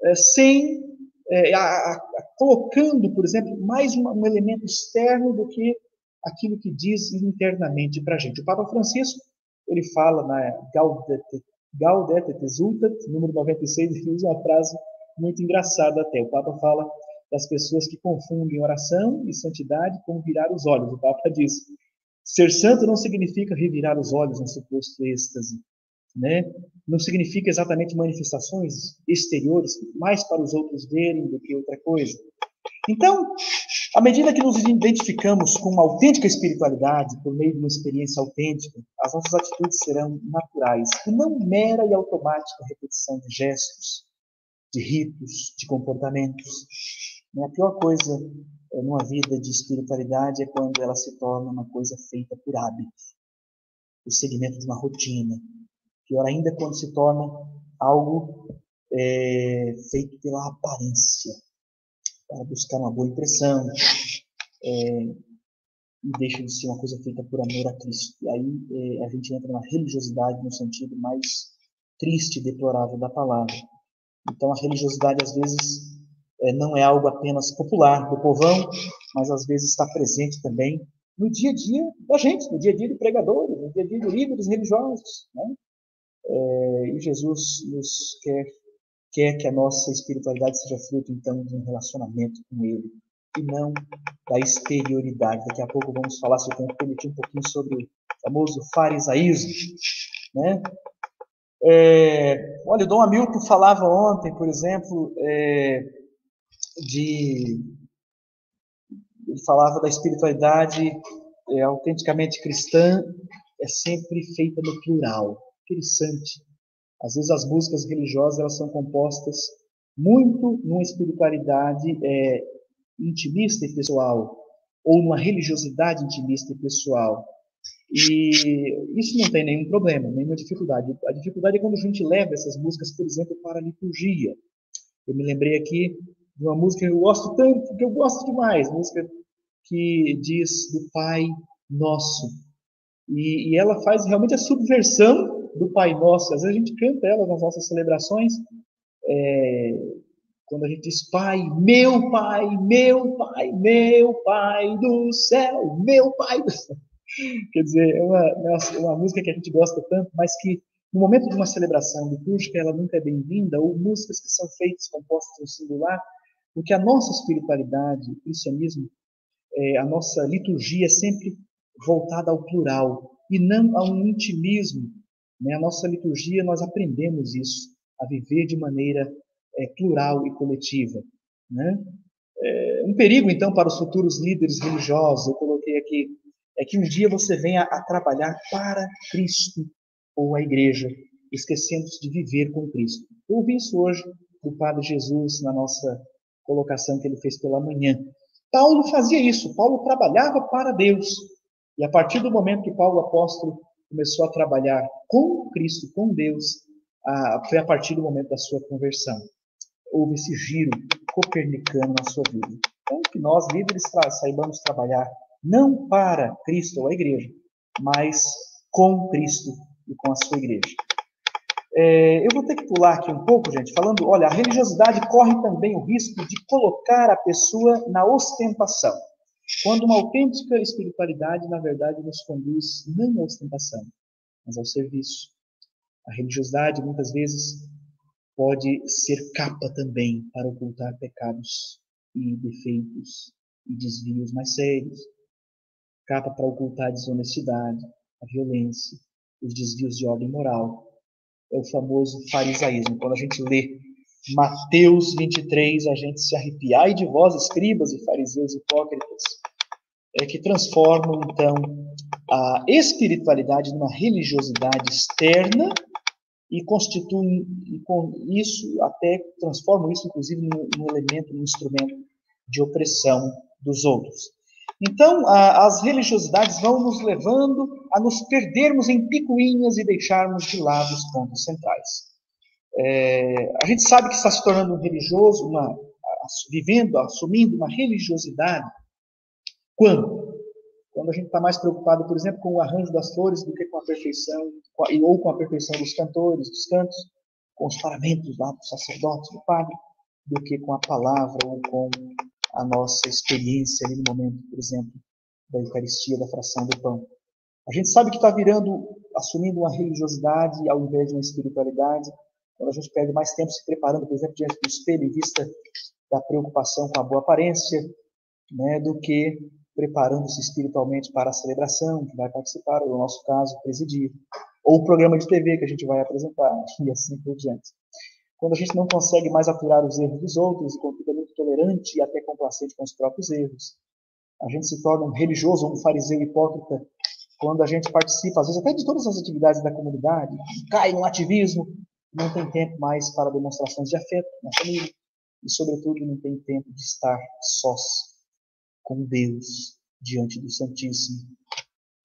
é, sem é, a, a, colocando, por exemplo, mais uma, um elemento externo do que aquilo que diz internamente para a gente. O Papa Francisco ele fala na Gaudete, Gaudete Exultat, número 96, ele usa uma frase muito engraçada até. O Papa fala das pessoas que confundem oração e santidade com virar os olhos. O Papa diz: ser santo não significa revirar os olhos no suposto êxtase, né? Não significa exatamente manifestações exteriores, mais para os outros verem do que outra coisa. Então, à medida que nos identificamos com uma autêntica espiritualidade, por meio de uma experiência autêntica, as nossas atitudes serão naturais, e não mera e automática repetição de gestos, de ritos, de comportamentos. A pior coisa eh, numa vida de espiritualidade é quando ela se torna uma coisa feita por hábito, o segmento de uma rotina. Pior ainda quando se torna algo é, feito pela aparência, para buscar uma boa impressão, é, e deixa de ser uma coisa feita por amor a Cristo. E aí é, a gente entra na religiosidade no sentido mais triste deplorável da palavra. Então a religiosidade às vezes é, não é algo apenas popular do povão, mas às vezes está presente também no dia a dia da gente, no dia a dia de pregadores, no dia a dia de líderes religiosos. Né? É, e Jesus nos quer, quer que a nossa espiritualidade seja fruto, então, de um relacionamento com Ele, e não da exterioridade. Daqui a pouco vamos falar, se eu tenho permitir, um pouquinho sobre o famoso farisaísmo. Né? É, olha, o Dom Hamilton falava ontem, por exemplo, é, de. Ele falava da espiritualidade é, autenticamente cristã, é sempre feita no plural. Interessante. Às vezes as músicas religiosas elas são compostas muito numa espiritualidade é, intimista e pessoal, ou numa religiosidade intimista e pessoal. E isso não tem nenhum problema, nenhuma dificuldade. A dificuldade é quando a gente leva essas músicas, por exemplo, para a liturgia. Eu me lembrei aqui de uma música que eu gosto tanto, que eu gosto demais, música que diz do Pai Nosso. E, e ela faz realmente a subversão do Pai Nosso. Às vezes a gente canta ela nas nossas celebrações, é, quando a gente diz Pai, meu Pai, meu Pai, meu Pai do céu, meu Pai do céu. Quer dizer, é uma, é uma música que a gente gosta tanto, mas que no momento de uma celebração litúrgica ela nunca é bem-vinda, ou músicas que são feitas, compostas no singular, porque a nossa espiritualidade, o cristianismo, é, a nossa liturgia é sempre voltada ao plural e não a um intimismo. Né? A nossa liturgia, nós aprendemos isso, a viver de maneira é, plural e coletiva. Né? É, um perigo, então, para os futuros líderes religiosos, eu coloquei aqui, é que um dia você venha a trabalhar para Cristo ou a igreja, esquecendo-se de viver com Cristo. Eu ouvi isso hoje do Padre Jesus na nossa colocação que ele fez pela manhã. Paulo fazia isso, Paulo trabalhava para Deus. E a partir do momento que Paulo apóstolo começou a trabalhar com Cristo, com Deus, foi a partir do momento da sua conversão. Houve esse giro copernicano na sua vida. Então, que nós, líderes, saibamos trabalhar não para Cristo ou a igreja, mas com Cristo e com a sua igreja. É, eu vou ter que pular aqui um pouco, gente, falando, olha, a religiosidade corre também o risco de colocar a pessoa na ostentação. Quando uma autêntica espiritualidade, na verdade, nos conduz não à ostentação, mas ao serviço. A religiosidade, muitas vezes, pode ser capa também para ocultar pecados e defeitos e desvios mais sérios. Capa para ocultar a desonestidade, a violência, os desvios de ordem moral, é o famoso farisaísmo. Quando a gente lê Mateus 23, a gente se arrepia. Ai de vós, escribas e fariseus hipócritas, é que transformam, então, a espiritualidade numa religiosidade externa e constituem, e com isso, até transformam isso, inclusive, num elemento, num instrumento de opressão dos outros. Então, a, as religiosidades vão nos levando a nos perdermos em picuinhas e deixarmos de lado os pontos centrais. É, a gente sabe que está se tornando religioso, uma, vivendo, assumindo uma religiosidade. Quando? Quando a gente está mais preocupado, por exemplo, com o arranjo das flores do que com a perfeição, ou com a perfeição dos cantores, dos cantos, com os paramentos lá do sacerdote, do padre, do que com a palavra ou com a nossa experiência ali no momento, por exemplo, da Eucaristia, da fração do pão. A gente sabe que está virando, assumindo uma religiosidade ao invés de uma espiritualidade, quando a gente perde mais tempo se preparando, por exemplo, diante do espelho, em vista da preocupação com a boa aparência, né, do que preparando-se espiritualmente para a celebração, que vai participar, ou no nosso caso, presidir, ou o programa de TV que a gente vai apresentar, e assim por diante. Quando a gente não consegue mais aturar os erros dos outros e fica muito tolerante e até complacente com os próprios erros, a gente se torna um religioso, um fariseu hipócrita, quando a gente participa, às vezes até de todas as atividades da comunidade, cai no ativismo, não tem tempo mais para demonstrações de afeto na família e, sobretudo, não tem tempo de estar sós com Deus diante do Santíssimo.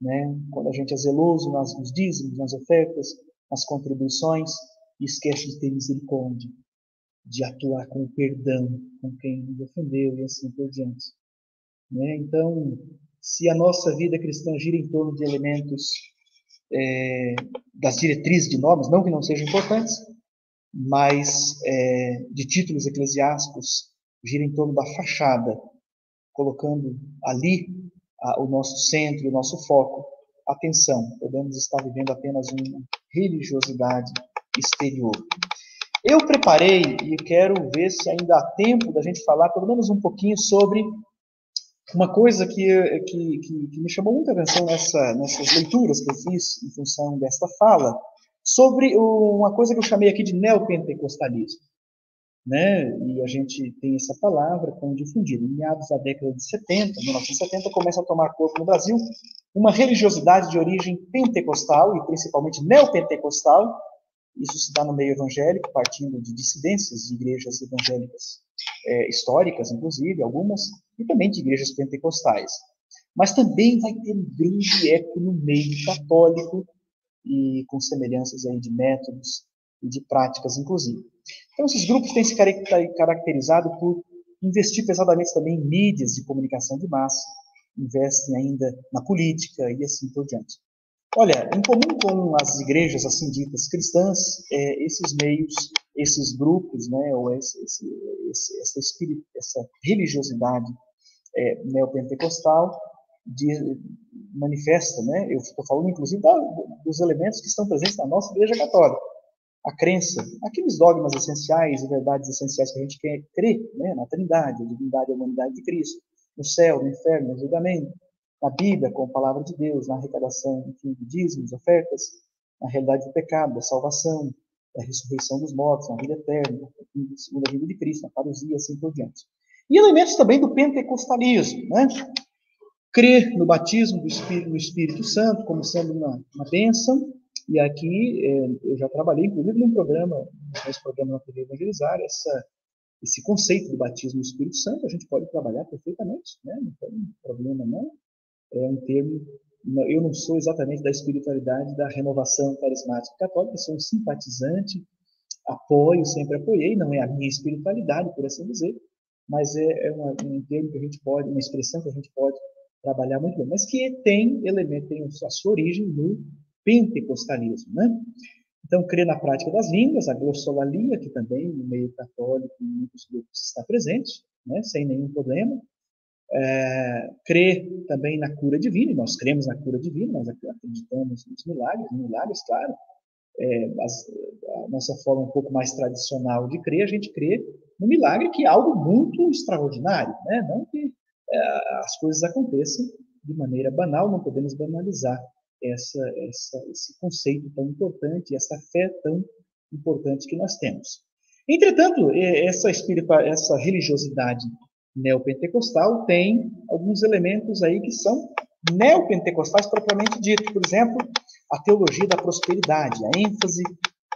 Né? Quando a gente é zeloso nas, nos dízimos, nas ofertas, nas contribuições, esquece de ter misericórdia, de atuar com perdão com quem nos ofendeu e assim por diante. Né? Então, se a nossa vida cristã gira em torno de elementos é, das diretrizes de normas, não que não sejam importantes, mas é, de títulos eclesiásticos, gira em torno da fachada, colocando ali a, o nosso centro, o nosso foco. Atenção, podemos estar vivendo apenas uma religiosidade exterior. Eu preparei e quero ver se ainda há tempo da gente falar pelo menos um pouquinho sobre uma coisa que, que, que, que me chamou muita atenção nessa, nessas leituras que eu fiz em função desta fala, sobre uma coisa que eu chamei aqui de neopentecostalismo. Né? E a gente tem essa palavra como difundida. Em meados da década de 70, 1970, começa a tomar corpo no Brasil uma religiosidade de origem pentecostal e principalmente neopentecostal, isso se dá no meio evangélico, partindo de dissidências de igrejas evangélicas é, históricas, inclusive, algumas, e também de igrejas pentecostais. Mas também vai ter um grande eco no meio católico e com semelhanças aí de métodos e de práticas, inclusive. Então, esses grupos têm se caracterizado por investir pesadamente também em mídias de comunicação de massa, investem ainda na política e assim por diante. Olha, em comum com as igrejas assim ditas cristãs, é, esses meios, esses grupos, né, ou esse, esse, esse, essa, espírito, essa religiosidade é, neopentecostal de, manifesta, né, eu estou falando inclusive da, dos elementos que estão presentes na nossa igreja católica, a crença, aqueles dogmas essenciais e verdades essenciais que a gente quer crer, né, na Trindade, a divindade e a humanidade de Cristo, no céu, no inferno, no julgamento, na Bíblia, com a palavra de Deus, na arrecadação enfim, de dízimos, ofertas, na realidade do pecado, da salvação, da ressurreição dos mortos, na vida eterna, na segunda vida de Cristo, na parousia, assim por diante. E elementos também do pentecostalismo, né? Crer no batismo do Espírito, Espírito Santo como sendo uma, uma bênção, e aqui é, eu já trabalhei, inclusive, num programa, nesse programa na TV Evangelizar, essa, esse conceito do batismo no Espírito Santo, a gente pode trabalhar perfeitamente, né? não tem problema não é um termo. Eu não sou exatamente da espiritualidade da renovação carismática católica, sou um simpatizante, apoio, sempre apoiei, não é a minha espiritualidade, por assim dizer, mas é, é uma, um termo que a gente pode, uma expressão que a gente pode trabalhar muito bem, mas que tem elemento, tem a sua origem no pentecostalismo, né? Então, crer na prática das línguas, a glossolalia, que também no meio católico, em muitos grupos está presente, né, sem nenhum problema é, crer também na cura divina, nós cremos na cura divina, nós acreditamos nos milagres, milagres, claro. É, a nossa forma um pouco mais tradicional de crer, a gente crê no milagre, que é algo muito extraordinário, né? não que é, as coisas aconteçam de maneira banal, não podemos banalizar essa, essa, esse conceito tão importante, essa fé tão importante que nós temos. Entretanto, essa, essa religiosidade neopentecostal tem alguns elementos aí que são neopentecostais propriamente dito. Por exemplo, a teologia da prosperidade, a ênfase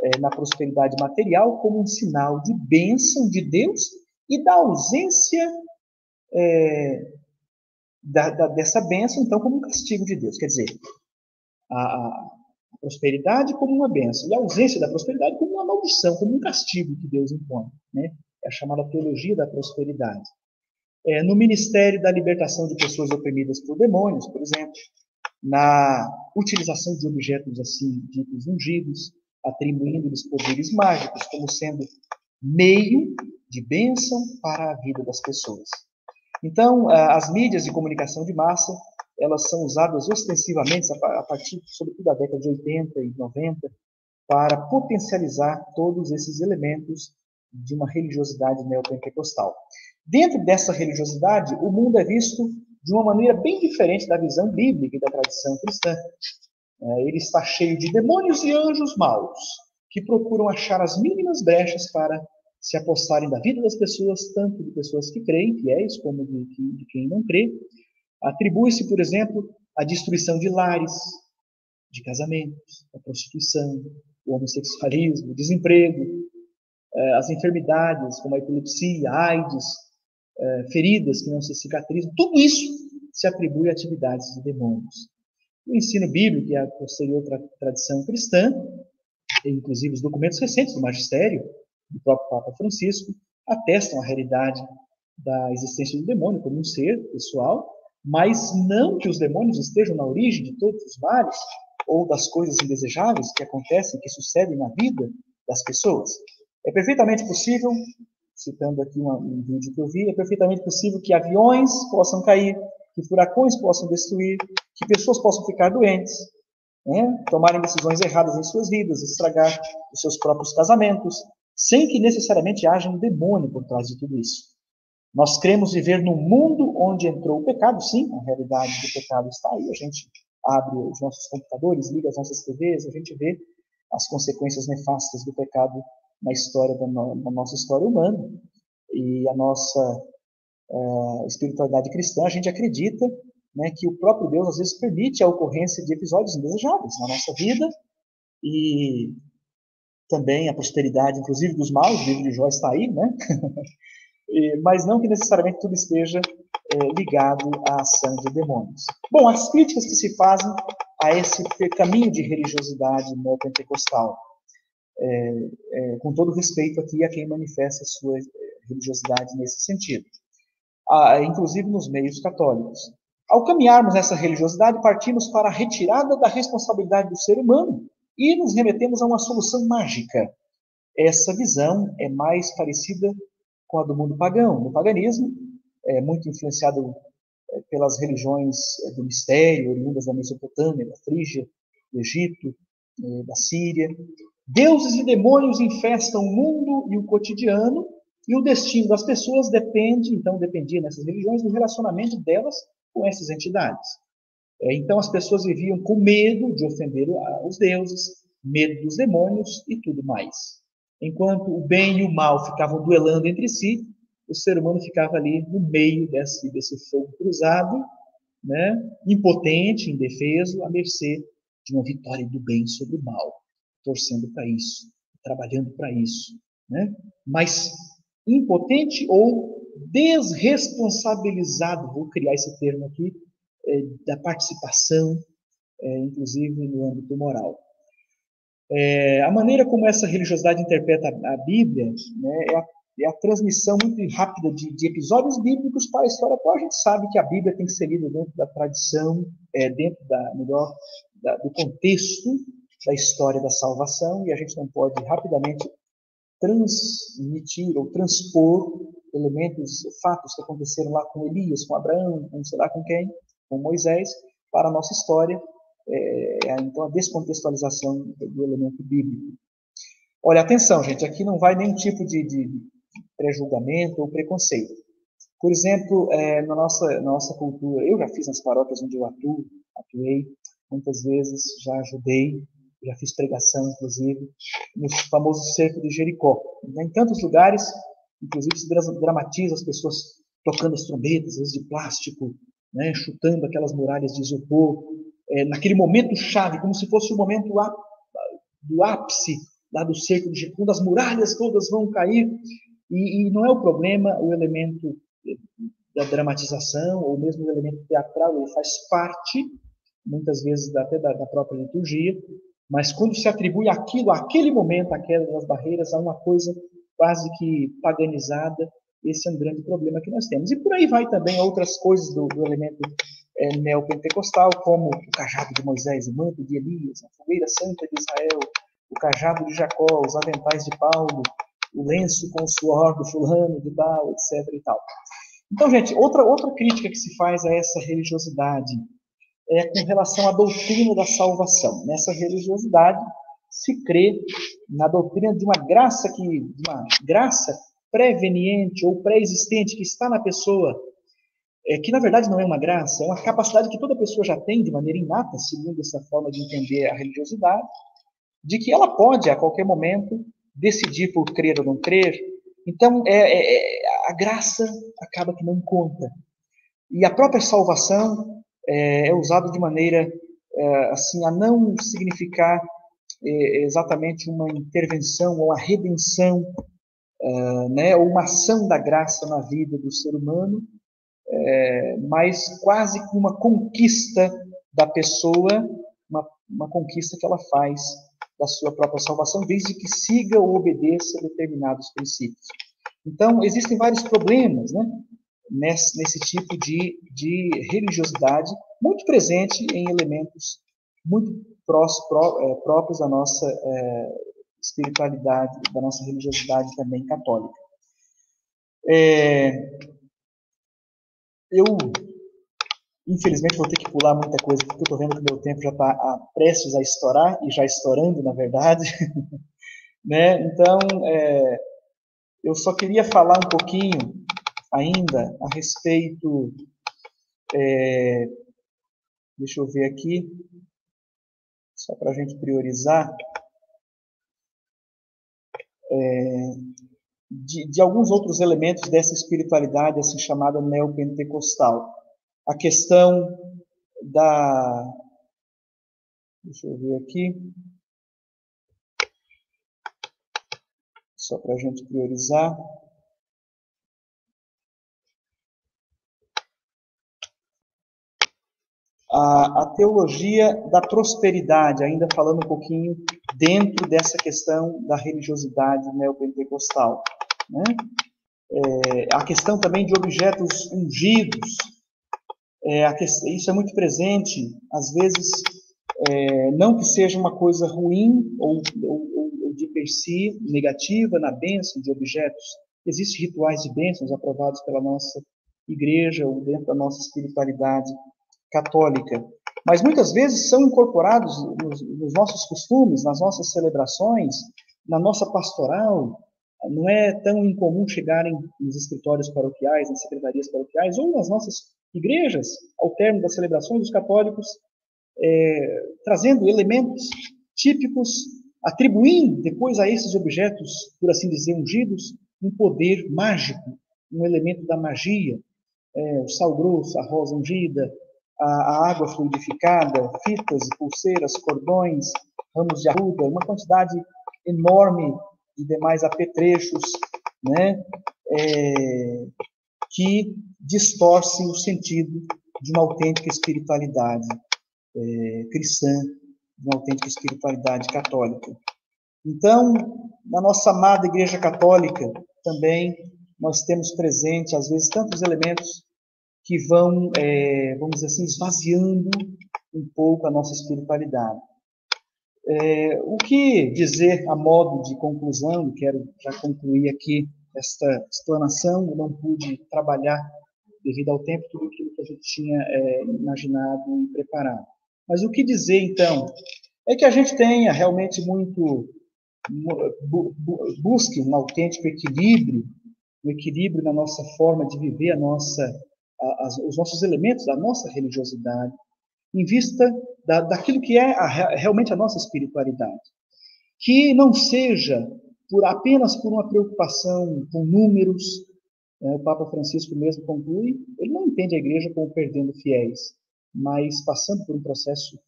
é, na prosperidade material como um sinal de bênção de Deus e da ausência é, da, da, dessa bênção, então, como um castigo de Deus. Quer dizer, a, a, prosperidade como uma bênção e a ausência da prosperidade como uma maldição, como um castigo que Deus impõe. Né? É a chamada teologia da prosperidade é, no Ministério da Libertação de Pessoas Oprimidas por Demônios, por exemplo, na utilização de objetos assim ditos ungidos, atribuindo-lhes poderes mágicos como sendo meio de bênção para a vida das pessoas. Então, as mídias de comunicação de massa, elas são usadas ostensivamente a partir, sobretudo, da década de 80 e 90, para potencializar todos esses elementos de uma religiosidade neopentecostal. Dentro dessa religiosidade, o mundo é visto de uma maneira bem diferente da visão bíblica e da tradição cristã. É, ele está cheio de demônios e anjos maus, que procuram achar as mínimas brechas para se apossarem da vida das pessoas, tanto de pessoas que creem, fiéis, como de, de quem não crê. Atribui-se, por exemplo, a destruição de lares, de casamentos, a prostituição, o homossexualismo, o desemprego, é, as enfermidades como a epilepsia, a AIDS, é, feridas que não se cicatrizam, tudo isso se atribui a atividades de demônios. O ensino bíblico e a posterior tradição cristã, inclusive os documentos recentes do magistério, do próprio Papa Francisco, atestam a realidade da existência do demônio como um ser pessoal, mas não que os demônios estejam na origem de todos os males ou das coisas indesejáveis que acontecem, que sucedem na vida das pessoas. É perfeitamente possível, citando aqui uma, um vídeo que eu vi, é perfeitamente possível que aviões possam cair, que furacões possam destruir, que pessoas possam ficar doentes, né? tomarem decisões erradas em suas vidas, estragar os seus próprios casamentos, sem que necessariamente haja um demônio por trás de tudo isso. Nós cremos viver num mundo onde entrou o pecado, sim, a realidade do pecado está aí. A gente abre os nossos computadores, liga as nossas TVs, a gente vê as consequências nefastas do pecado na história da, no, nossa história humana. E a nossa uh, espiritualidade cristã, a gente acredita né, que o próprio Deus às vezes permite a ocorrência de episódios indesejáveis na nossa vida e também a prosperidade, inclusive dos maus, o livro de Jó está aí, né? mas não que necessariamente tudo esteja é, ligado à ação de demônios. Bom, as críticas que se fazem a esse caminho de religiosidade neopentecostal, é, é, com todo respeito aqui a quem manifesta sua é, religiosidade nesse sentido, ah, inclusive nos meios católicos. Ao caminharmos nessa religiosidade, partimos para a retirada da responsabilidade do ser humano e nos remetemos a uma solução mágica. Essa visão é mais parecida com a do mundo pagão. No paganismo, é muito influenciado é, pelas religiões é, do mistério, oriundas da Mesopotâmia, da Frígia, do Egito, é, da Síria. Deuses e demônios infestam o mundo e o cotidiano, e o destino das pessoas depende, então dependia nessas religiões, do relacionamento delas com essas entidades. Então as pessoas viviam com medo de ofender os deuses, medo dos demônios e tudo mais. Enquanto o bem e o mal ficavam duelando entre si, o ser humano ficava ali no meio desse, desse fogo cruzado, né, impotente, indefeso, à mercê de uma vitória do bem sobre o mal, torcendo para isso, trabalhando para isso. Né? Mas impotente ou desresponsabilizado, vou criar esse termo aqui, é, da participação, é, inclusive no âmbito moral. É, a maneira como essa religiosidade interpreta a Bíblia né, é, a, é, a, transmissão muito rápida de, de, episódios bíblicos para a história atual. A gente sabe que a Bíblia tem que ser lida dentro da tradição, é, dentro da melhor da, do contexto da história da salvação, e a gente não pode rapidamente transmitir ou transpor elementos, fatos que aconteceram lá com Elias, com Abraão, com sei lá com quem, com Moisés, para a nossa história é, então a descontextualização do elemento bíblico. Olha, atenção, gente, aqui não vai nenhum tipo de, de pré-julgamento ou preconceito. Por exemplo, é, na, nossa, na nossa cultura, eu já fiz nas paróquias onde eu atuo, atuei, muitas vezes já ajudei, já fiz pregação, inclusive, no famoso cerco de Jericó. Em tantos lugares, inclusive, se dramatiza as pessoas tocando as trombetas, às vezes de plástico, né, chutando aquelas muralhas de isopor, é, naquele momento chave, como se fosse o momento do ápice lá do cerco de quando as muralhas todas vão cair, e, e, não é o problema o elemento da dramatização, ou mesmo o elemento teatral, ele faz parte, muitas vezes, até da, da própria liturgia, mas quando se atribui aquilo, aquele momento, aquelas barreiras, a uma coisa quase que paganizada, esse é um grande problema que nós temos. E por aí vai também outras coisas do, do elemento é, neopentecostal, como o cajado de Moisés, o manto de Elias, a fogueira santa de Israel, o cajado de Jacó, os aventais de Paulo, o lenço com o suor do fulano, de tal, etc. E tal. Então, gente, outra, outra crítica que se faz a essa religiosidade é com relação à doutrina da salvação. Nessa religiosidade se crê na doutrina de uma graça que, uma graça preveniente ou pré-existente que está na pessoa é, que na verdade não é uma graça, é uma capacidade que toda pessoa já tem de maneira inata, segundo essa forma de entender a religiosidade, de que ela pode, a qualquer momento, decidir por crer ou não crer. Então, é, é, é a graça acaba que não conta. E a própria salvação é, é usada de maneira é, assim a não significar é, exatamente uma intervenção ou a redenção, né, ou uma ação da graça na vida do ser humano, é, mas quase que uma conquista da pessoa, uma, uma conquista que ela faz da sua própria salvação, desde que siga ou obedeça determinados princípios. Então, existem vários problemas né, nesse, nesse tipo de, de religiosidade, muito presente em elementos muito prós, pró, é, próprios da nossa é, espiritualidade, da nossa religiosidade também católica. É, eu, infelizmente, vou ter que pular muita coisa, porque eu estou vendo que meu tempo já está prestes a estourar, e já estourando, na verdade. né? Então, é, eu só queria falar um pouquinho ainda a respeito. É, deixa eu ver aqui, só para a gente priorizar. É, de, de, alguns outros elementos dessa espiritualidade assim chamada neopentecostal. A questão da. Deixa eu ver aqui. Só para a gente priorizar. A, a, teologia da prosperidade, ainda falando um pouquinho dentro dessa questão da religiosidade neopentecostal. Né? É, a questão também de objetos ungidos, é, que, isso é muito presente, às vezes, é, não que seja uma coisa ruim ou, ou, ou de per si negativa na bênção de objetos. Existem rituais de bênçãos aprovados pela nossa igreja ou dentro da nossa espiritualidade católica, mas muitas vezes são incorporados nos, nos nossos costumes, nas nossas celebrações, na nossa pastoral, não é tão incomum chegarem nos escritórios paroquiais, nas secretarias paroquiais, ou nas nossas igrejas, ao término das celebrações dos católicos, é, trazendo elementos típicos, atribuindo depois a esses objetos, por assim dizer, ungidos, um poder mágico, um elemento da magia, é, o sal grosso, a rosa ungida, a, a água fluidificada, fitas, pulseiras, cordões, ramos de arruda, uma quantidade enorme de demais apetrechos, né, é, que distorcem o sentido de uma autêntica espiritualidade é, cristã, de uma autêntica espiritualidade católica. Então, na nossa amada Igreja Católica, também nós temos presente, às vezes, tantos elementos que vão, é, vamos dizer assim, esvaziando um pouco a nossa espiritualidade. É, o que dizer a modo de conclusão, quero já concluir aqui esta explanação, eu não pude trabalhar devido ao tempo tudo aquilo que a gente tinha é, imaginado e preparado. Mas o que dizer então? É que a gente tenha realmente muito bu, bu, busque um autêntico equilíbrio, um equilíbrio na nossa forma de viver a nossa, a, os nossos elementos da nossa religiosidade, em vista da, daquilo que é a, realmente a nossa espiritualidade. Que não seja por apenas por uma preocupação com números, né, o Papa Francisco mesmo conclui, ele não entende a igreja como perdendo fiéis, mas passando por um processo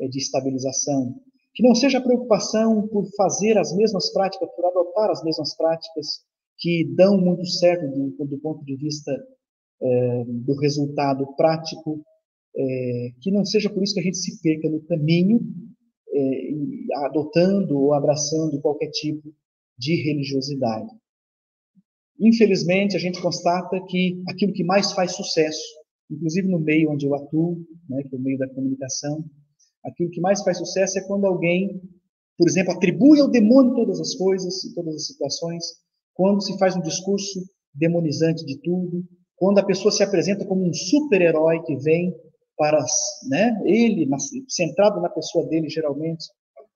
é, de estabilização. Que não seja preocupação por fazer as mesmas práticas, por adotar as mesmas práticas que dão muito certo do, do ponto de vista é, do resultado prático, é, que não seja por isso que a gente se perca no caminho, é, adotando ou abraçando qualquer tipo de religiosidade. Infelizmente, a gente constata que aquilo que mais faz sucesso, inclusive no meio onde eu atuo, né, que é o meio da comunicação, aquilo que mais faz sucesso é quando alguém, por exemplo, atribui ao demônio todas as coisas e todas as situações, quando se faz um discurso demonizante de tudo, quando a pessoa se apresenta como um super-herói que vem para né, ele, centrado na pessoa dele, geralmente,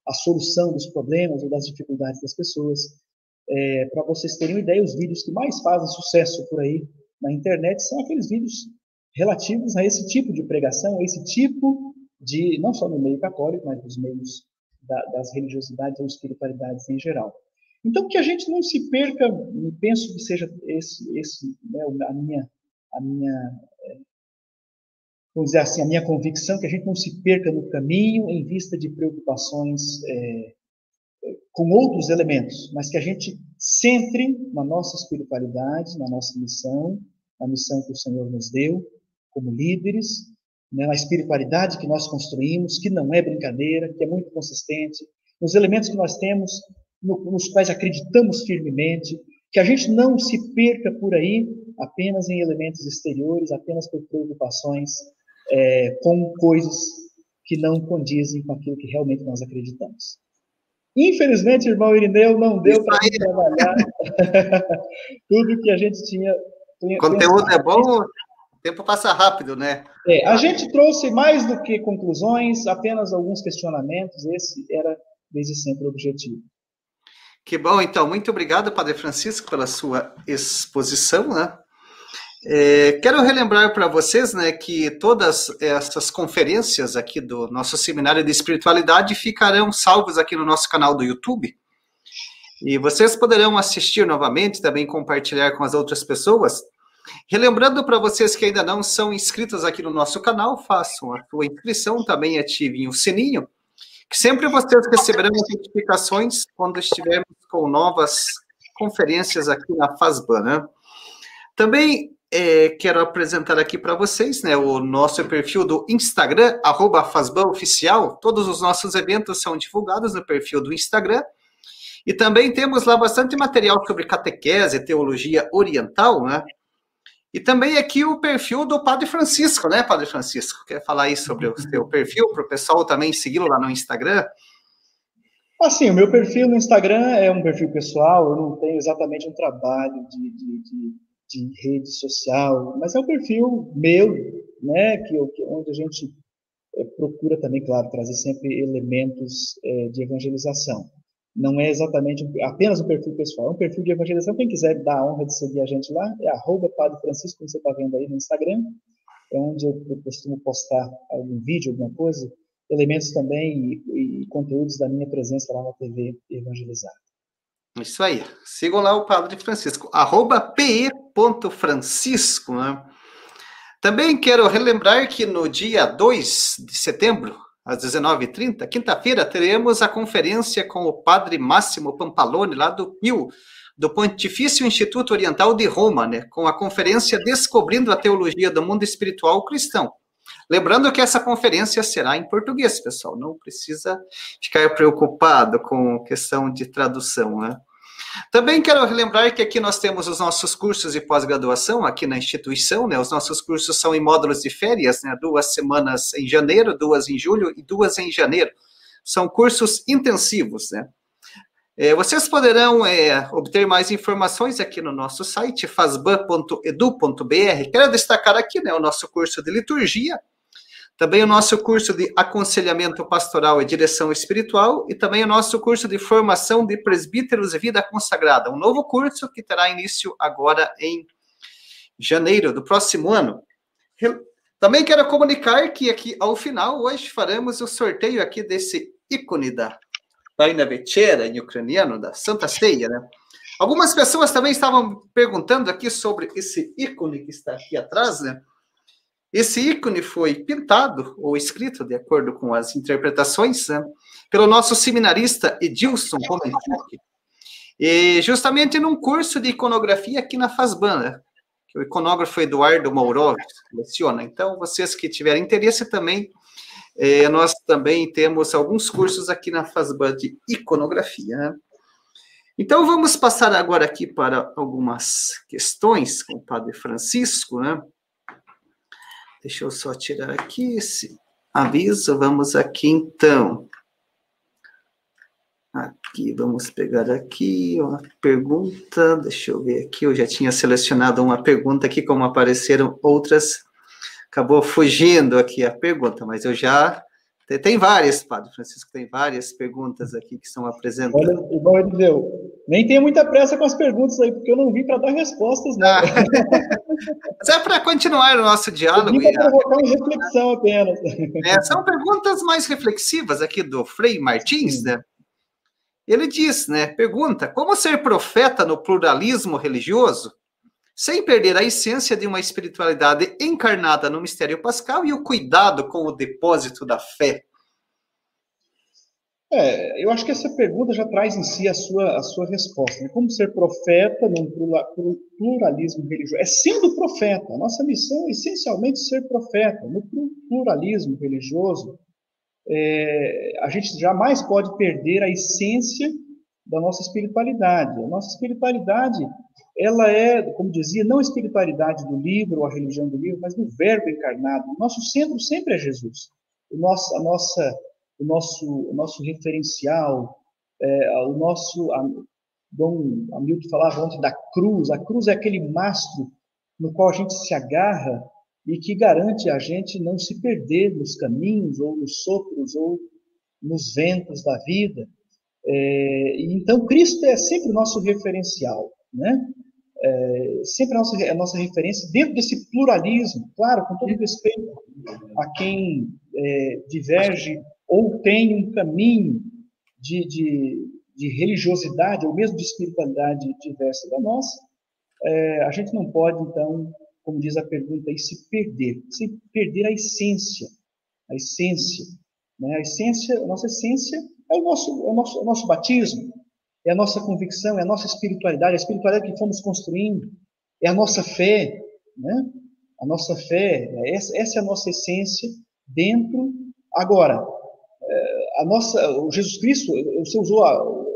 a solução dos problemas ou das dificuldades das pessoas. É, para vocês terem uma ideia, os vídeos que mais fazem sucesso por aí na internet são aqueles vídeos relativos a esse tipo de pregação, a esse tipo de, não só no meio católico, mas nos meios da, das religiosidades ou espiritualidades em geral. Então, que a gente não se perca, penso que seja esse, esse né, a minha, a minha vamos dizer assim, a minha convicção é que a gente não se perca no caminho em vista de preocupações é, com outros elementos, mas que a gente centre na nossa espiritualidade, na nossa missão, na missão que o Senhor nos deu, como líderes, né, na espiritualidade que nós construímos, que não é brincadeira, que é muito consistente, nos elementos que nós temos, no, nos quais acreditamos firmemente, que a gente não se perca por aí apenas em elementos exteriores, apenas por preocupações é, com coisas que não condizem com aquilo que realmente nós acreditamos. Infelizmente, irmão Irineu, não deu para trabalhar tudo que a gente tinha. Conteúdo é bom, o tempo passa rápido, né? É, a gente trouxe mais do que conclusões, apenas alguns questionamentos. Esse era desde sempre o objetivo. Que bom, então. Muito obrigado, Padre Francisco, pela sua exposição, né? É, quero relembrar para vocês né, que todas essas conferências aqui do nosso seminário de espiritualidade ficarão salvas aqui no nosso canal do YouTube. E vocês poderão assistir novamente, também compartilhar com as outras pessoas. Relembrando para vocês que ainda não são inscritos aqui no nosso canal, façam a sua inscrição, também ativem o sininho, que sempre vocês receberão notificações quando estivermos com novas conferências aqui na FASBAN. Né? Também é, quero apresentar aqui para vocês né, o nosso perfil do Instagram, arroba Oficial. Todos os nossos eventos são divulgados no perfil do Instagram. E também temos lá bastante material sobre catequese, teologia oriental, né? E também aqui o perfil do Padre Francisco, né, Padre Francisco? Quer falar aí sobre o seu perfil, para o pessoal também segui-lo lá no Instagram? Assim, o meu perfil no Instagram é um perfil pessoal, eu não tenho exatamente um trabalho de, de, de de rede social, mas é um perfil meu, né, que, onde a gente é, procura também, claro, trazer sempre elementos é, de evangelização. Não é exatamente apenas um perfil pessoal, é um perfil de evangelização. Quem quiser dar a honra de seguir a gente lá, é arroba Padre Francisco, como você está vendo aí no Instagram, é onde eu, eu costumo postar algum vídeo, alguma coisa, elementos também e, e conteúdos da minha presença lá na TV Evangelizar. Isso aí. Sigam lá o Padre Francisco, arroba pe.francisco. Né? Também quero relembrar que no dia 2 de setembro, às 19h30, quinta-feira, teremos a conferência com o Padre Máximo Pampalone, lá do PIL, do Pontifício Instituto Oriental de Roma, né? com a conferência Descobrindo a Teologia do Mundo Espiritual Cristão. Lembrando que essa conferência será em português, pessoal, não precisa ficar preocupado com questão de tradução, né? Também quero relembrar que aqui nós temos os nossos cursos de pós-graduação aqui na instituição, né? Os nossos cursos são em módulos de férias, né? Duas semanas em janeiro, duas em julho e duas em janeiro. São cursos intensivos, né? É, vocês poderão é, obter mais informações aqui no nosso site, fasban.edu.br. Quero destacar aqui né, o nosso curso de liturgia, também o nosso curso de aconselhamento pastoral e direção espiritual, e também o nosso curso de formação de presbíteros e vida consagrada, um novo curso que terá início agora em janeiro do próximo ano. Também quero comunicar que aqui ao final, hoje, faremos o sorteio aqui desse ícone da Paina Vechera, em ucraniano, da Santa Ceia, né? Algumas pessoas também estavam perguntando aqui sobre esse ícone que está aqui atrás, né? Esse ícone foi pintado ou escrito, de acordo com as interpretações, né, pelo nosso seminarista Edilson Romanchuk, e justamente num curso de iconografia aqui na FASBAN, né, que o iconógrafo Eduardo Mourov leciona. Então, vocês que tiverem interesse também, eh, nós também temos alguns cursos aqui na FASBAN de iconografia. Né? Então, vamos passar agora aqui para algumas questões com o Padre Francisco, né? Deixa eu só tirar aqui esse aviso. Vamos aqui então. Aqui, vamos pegar aqui uma pergunta. Deixa eu ver aqui. Eu já tinha selecionado uma pergunta aqui, como apareceram outras. Acabou fugindo aqui a pergunta, mas eu já tem, várias, Padre Francisco, tem várias perguntas aqui que são apresentadas. Olha, igual ele deu. Nem tenha muita pressa com as perguntas aí, porque eu não vim para dar respostas, não. Ah. Mas é para continuar o nosso diálogo. Eu vim para provocar uma reflexão apenas. É, são perguntas mais reflexivas aqui do Frei Martins, né? Ele diz, né? Pergunta: como ser profeta no pluralismo religioso? sem perder a essência de uma espiritualidade encarnada no mistério pascal e o cuidado com o depósito da fé. É, eu acho que essa pergunta já traz em si a sua, a sua resposta. Né? Como ser profeta num pluralismo religioso? É sendo profeta. A nossa missão é essencialmente ser profeta. No pluralismo religioso, é, a gente jamais pode perder a essência da nossa espiritualidade. A nossa espiritualidade, ela é, como dizia, não a espiritualidade do livro ou a religião do livro, mas do verbo encarnado. O nosso centro sempre é Jesus. O nosso, a nossa o nosso, o nosso referencial, é, o nosso. A, Dom Hamilton falava ontem da cruz. A cruz é aquele mastro no qual a gente se agarra e que garante a gente não se perder nos caminhos, ou nos sopros, ou nos ventos da vida. É, então, Cristo é sempre o nosso referencial, né? É, sempre a nossa, a nossa referência dentro desse pluralismo, claro, com todo respeito a quem é, diverge ou tem um caminho de, de, de religiosidade ou mesmo de espiritualidade diversa da nossa, é, a gente não pode, então, como diz a pergunta aí, se perder, se perder a essência, a essência, né? a essência, a nossa essência é o nosso, é o nosso, é o nosso batismo, é a nossa convicção, é a nossa espiritualidade, a espiritualidade que fomos construindo, é a nossa fé, né? A nossa fé, essa, essa é a nossa essência dentro. Agora, a nossa, o Jesus Cristo, você usou,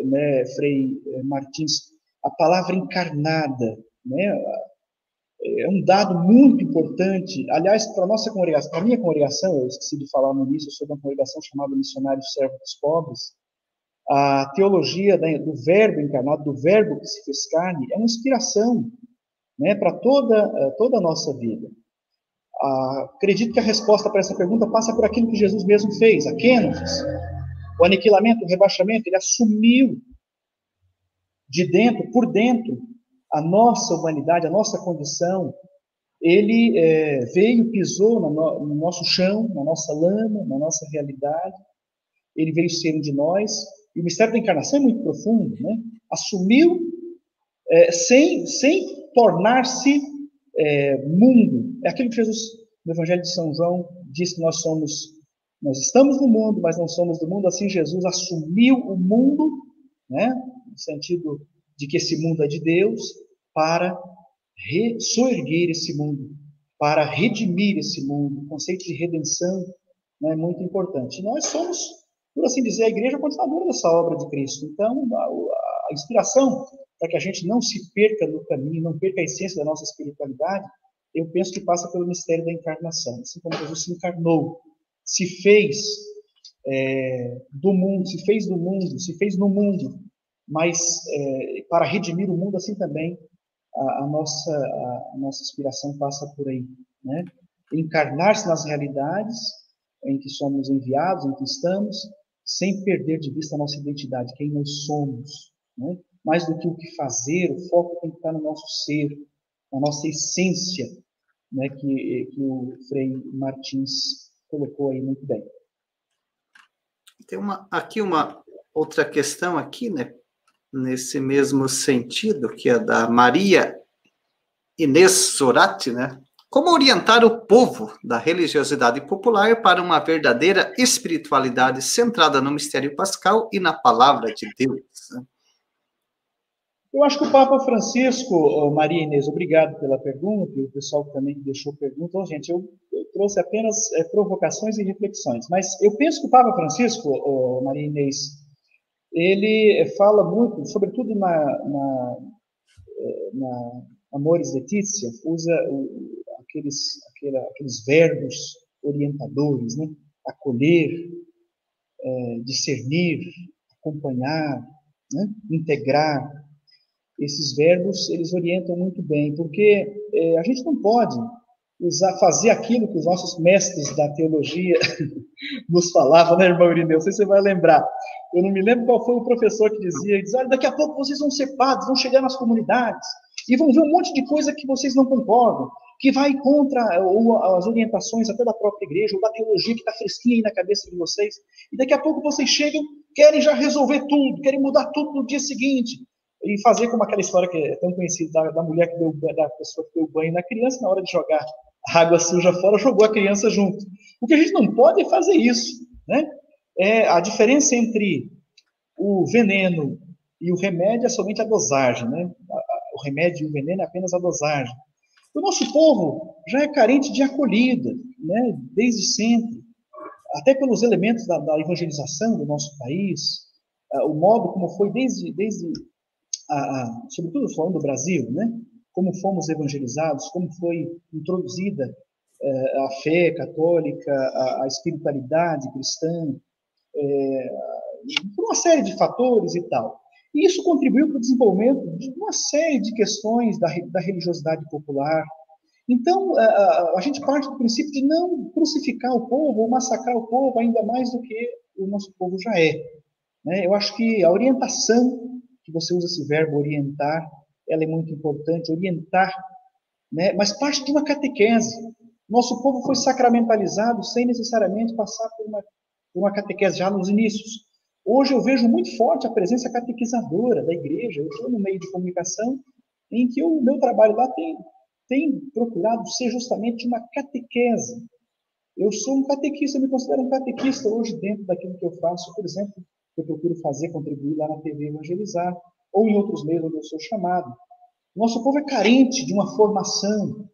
né, Frei Martins, a palavra encarnada, né? É um dado muito importante. Aliás, para a nossa congregação, para a minha congregação, eu esqueci de falar no início, eu sou de uma congregação chamada Missionário Servo dos Pobres. A teologia do verbo encarnado, do verbo que se fez carne, é uma inspiração né, para toda, toda a nossa vida. Ah, acredito que a resposta para essa pergunta passa por aquilo que Jesus mesmo fez, a kenosis. O aniquilamento, o rebaixamento, ele assumiu de dentro, por dentro, a nossa humanidade, a nossa condição. Ele é, veio, pisou no, no nosso chão, na nossa lama, na nossa realidade. Ele veio ser um de nós. E o mistério da encarnação é muito profundo, né? Assumiu é, sem, sem tornar-se é, mundo. É aquilo que Jesus, no Evangelho de São João, diz que nós somos, nós estamos no mundo, mas não somos do mundo. Assim, Jesus assumiu o mundo, né, no sentido de que esse mundo é de Deus, para soerguer esse mundo, para redimir esse mundo. O conceito de redenção né, é muito importante. Nós somos, por assim dizer, a igreja continuadora dessa obra de Cristo. Então, a, a inspiração para que a gente não se perca no caminho, não perca a essência da nossa espiritualidade, eu penso que passa pelo mistério da encarnação. Assim como Jesus se encarnou, se fez é, do mundo, se fez do mundo, se fez no mundo, mas é, para redimir o mundo, assim também a, a nossa, a, a, nossa inspiração passa por aí. Né? Encarnar-se nas realidades em que somos enviados, em que estamos, sem perder de vista a nossa identidade, quem nós somos. Né? Mais do que o que fazer, o foco tem que estar no nosso ser, na nossa essência, né, que, que o Frei Martins colocou aí muito bem. Tem uma, aqui uma outra questão aqui, né, nesse mesmo sentido, que é da Maria Inês Sorati, né? Como orientar o povo da religiosidade popular para uma verdadeira espiritualidade centrada no mistério pascal e na palavra de Deus? Eu acho que o Papa Francisco, Maria Inês, obrigado pela pergunta, e o pessoal também deixou pergunta. Oh, gente, eu, eu, trouxe apenas é, provocações e reflexões, mas eu penso que o Papa Francisco, Maria Inês, ele fala muito, sobretudo na, na, eh, na Amores Letícia, usa aqueles, aqueles verbos orientadores, né? acolher, é, discernir, acompanhar, né? integrar, esses verbos eles orientam muito bem, porque é, a gente não pode usar, fazer aquilo que os nossos mestres da teologia nos falavam, né, irmão Irineu? Não sei se você vai lembrar. Eu não me lembro qual foi o professor que dizia, diz, olha, daqui a pouco vocês vão ser padres, vão chegar nas comunidades e vão ver um monte de coisa que vocês não concordam, que vai contra ou as orientações até da própria igreja, ou da teologia que está fresquinha aí na cabeça de vocês. E daqui a pouco vocês chegam, querem já resolver tudo, querem mudar tudo no dia seguinte e fazer como aquela história que é tão conhecida da, da mulher que deu da pessoa que deu banho na criança na hora de jogar água suja fora jogou a criança junto o que a gente não pode é fazer isso né é a diferença entre o veneno e o remédio é somente a dosagem, né? O remédio e o veneno é apenas a dosagem. O nosso povo já é carente de acolhida, né? Desde sempre, até pelos elementos da, da evangelização do nosso país, o modo como foi desde, desde a, a, sobretudo falando do Brasil, né? Como fomos evangelizados, como foi introduzida eh, a fé católica, a, espiritualidade cristã, é, uma série de fatores e tal. E isso contribuiu para o desenvolvimento de uma série de questões da, da religiosidade popular. Então, a, a, gente parte do princípio de não crucificar o povo ou massacrar o povo ainda mais do que o nosso povo já é. Né? Eu acho que a orientação, que você usa esse verbo orientar, ela é muito importante, orientar, né? mas parte de uma catequese. Nosso povo foi sacramentalizado sem necessariamente passar por uma, por uma catequese já nos inícios. Hoje eu vejo muito forte a presença catequizadora da igreja. Eu estou no meio de comunicação em que o meu trabalho lá tem, tem procurado ser justamente uma catequese. Eu sou um catequista, eu me considero um catequista hoje dentro daquilo que eu faço, por exemplo, que eu procuro fazer, contribuir lá na TV Evangelizar, ou em outros meios onde eu sou chamado. Nosso povo é carente de uma formação.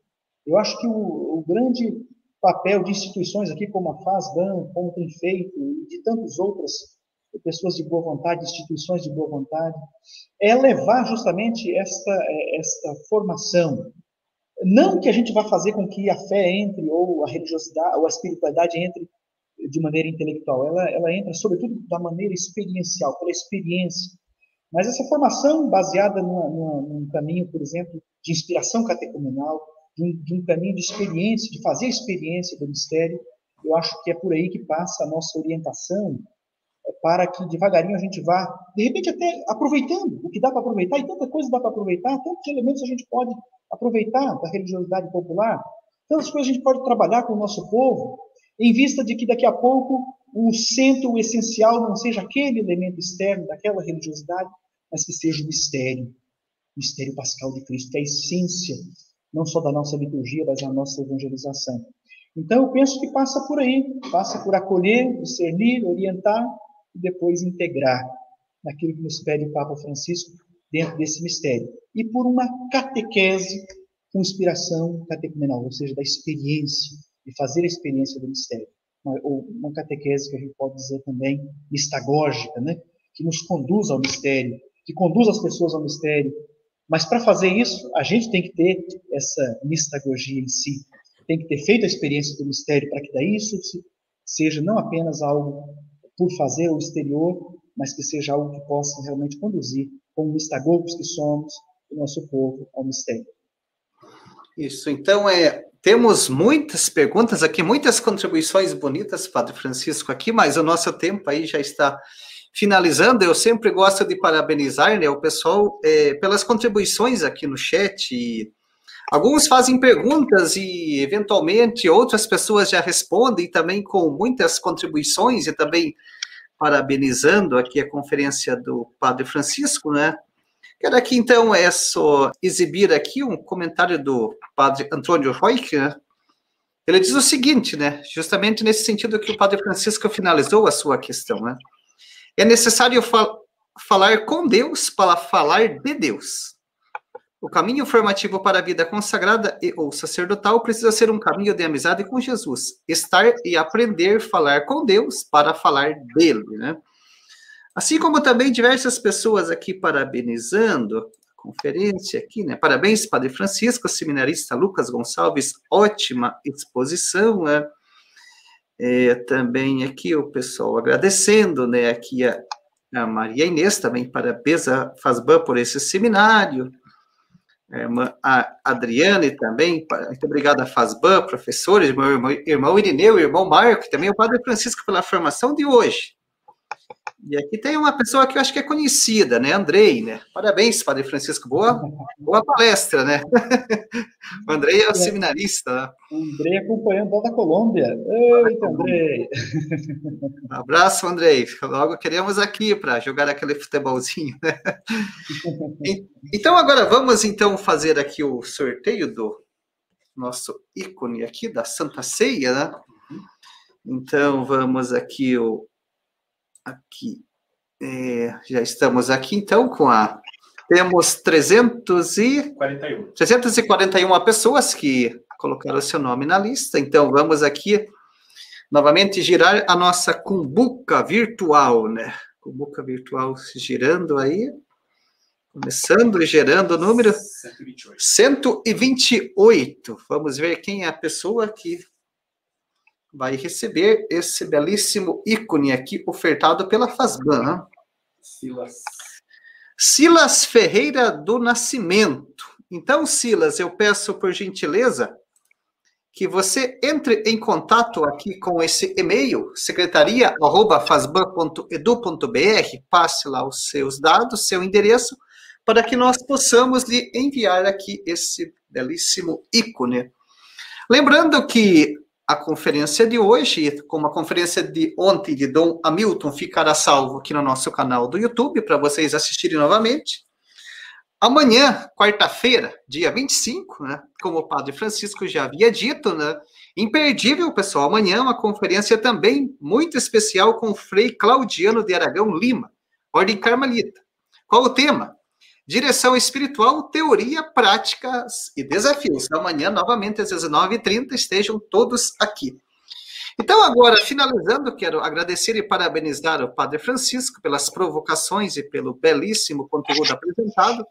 Eu acho que o, o grande papel de instituições aqui, como a FASBAN, como tem feito, e de tantas outras pessoas de boa vontade, instituições de boa vontade, é levar justamente esta, esta formação. Não que a gente vá fazer com que a fé entre, ou a religiosidade, ou a espiritualidade entre de maneira intelectual, ela, ela entra sobretudo da maneira experiencial, pela experiência. Mas essa formação baseada numa, numa, num caminho, por exemplo, de inspiração catecumenal, de um, de um caminho de experiência, de fazer experiência do mistério, eu acho que é por aí que passa a nossa orientação para que devagarinho a gente vá, de repente até aproveitando o que dá para aproveitar, e tanta coisa dá para aproveitar, tantos elementos a gente pode aproveitar da religiosidade popular, tantas coisas a gente pode trabalhar com o nosso povo, em vista de que daqui a pouco o centro o essencial não seja aquele elemento externo daquela religiosidade, mas que seja o mistério, o mistério pascal de Cristo, que é a essência não só da nossa liturgia, mas da nossa evangelização. Então, eu penso que passa por aí, passa por acolher, discernir, orientar e depois integrar naquilo que nos pede o Papa Francisco dentro desse mistério. E por uma catequese com inspiração catecumenal, ou seja, da experiência, de fazer a experiência do mistério. Ou uma catequese que a gente pode dizer também mistagógica, né? que nos conduz ao mistério, que conduz as pessoas ao mistério. Mas para fazer isso, a gente tem que ter essa mistagogia em si, tem que ter feito a experiência do mistério para que daí isso seja não apenas algo por fazer o exterior, mas que seja algo que possa realmente conduzir, como mistagogos que somos, o nosso povo ao mistério. Isso, então é, temos muitas perguntas aqui, muitas contribuições bonitas, Padre Francisco, aqui, mas o nosso tempo aí já está finalizando. Eu sempre gosto de parabenizar né, o pessoal é, pelas contribuições aqui no chat. E alguns fazem perguntas e, eventualmente, outras pessoas já respondem também com muitas contribuições e também parabenizando aqui a conferência do Padre Francisco, né? Quero aqui, então, é só exibir aqui um comentário do padre Antônio Roig, né? Ele diz o seguinte, né? Justamente nesse sentido que o padre Francisco finalizou a sua questão, né? É necessário fal falar com Deus para falar de Deus. O caminho formativo para a vida consagrada e ou sacerdotal precisa ser um caminho de amizade com Jesus, estar e aprender a falar com Deus para falar dele, né? Assim como também diversas pessoas aqui parabenizando a conferência aqui, né? Parabéns, Padre Francisco, seminarista Lucas Gonçalves, ótima exposição, né? É, também aqui o pessoal agradecendo, né? Aqui a, a Maria Inês também, parabéns a Fazban por esse seminário. A Adriane também, muito obrigada a Fazban, professores, meu irmão, irmão Irineu, irmão Marco, também o Padre Francisco pela formação de hoje. E aqui tem uma pessoa que eu acho que é conhecida, né? Andrei, né? Parabéns, Padre Francisco. Boa, boa palestra, né? o Andrei é o seminarista. Né? Andrei acompanhando lá da Colômbia. Eita, Andrei! abraço, Andrei. Logo queremos aqui para jogar aquele futebolzinho, né? Então, agora vamos então fazer aqui o sorteio do nosso ícone aqui da Santa Ceia, né? Então, vamos aqui o aqui. É, já estamos aqui, então, com a. Temos 341. 341 pessoas que colocaram o seu nome na lista. Então, vamos aqui novamente girar a nossa cumbuca virtual, né? Cumbuca virtual girando aí. Começando e gerando o número 128. 128. Vamos ver quem é a pessoa que vai receber esse belíssimo ícone aqui ofertado pela Fasban. Né? Silas. Silas Ferreira do Nascimento. Então, Silas, eu peço por gentileza que você entre em contato aqui com esse e-mail, secretaria@fasban.edu.br, passe lá os seus dados, seu endereço, para que nós possamos lhe enviar aqui esse belíssimo ícone. Lembrando que a conferência de hoje, como a conferência de ontem de Dom Hamilton, ficará salvo aqui no nosso canal do YouTube para vocês assistirem novamente. Amanhã, quarta-feira, dia 25, né, como o Padre Francisco já havia dito, né, imperdível, pessoal, amanhã uma conferência também muito especial com o Frei Claudiano de Aragão Lima, Ordem Carmelita. Qual o tema? Direção espiritual, teoria, práticas e desafios. Amanhã, novamente, às 19h30, estejam todos aqui. Então, agora, finalizando, quero agradecer e parabenizar o Padre Francisco pelas provocações e pelo belíssimo conteúdo apresentado.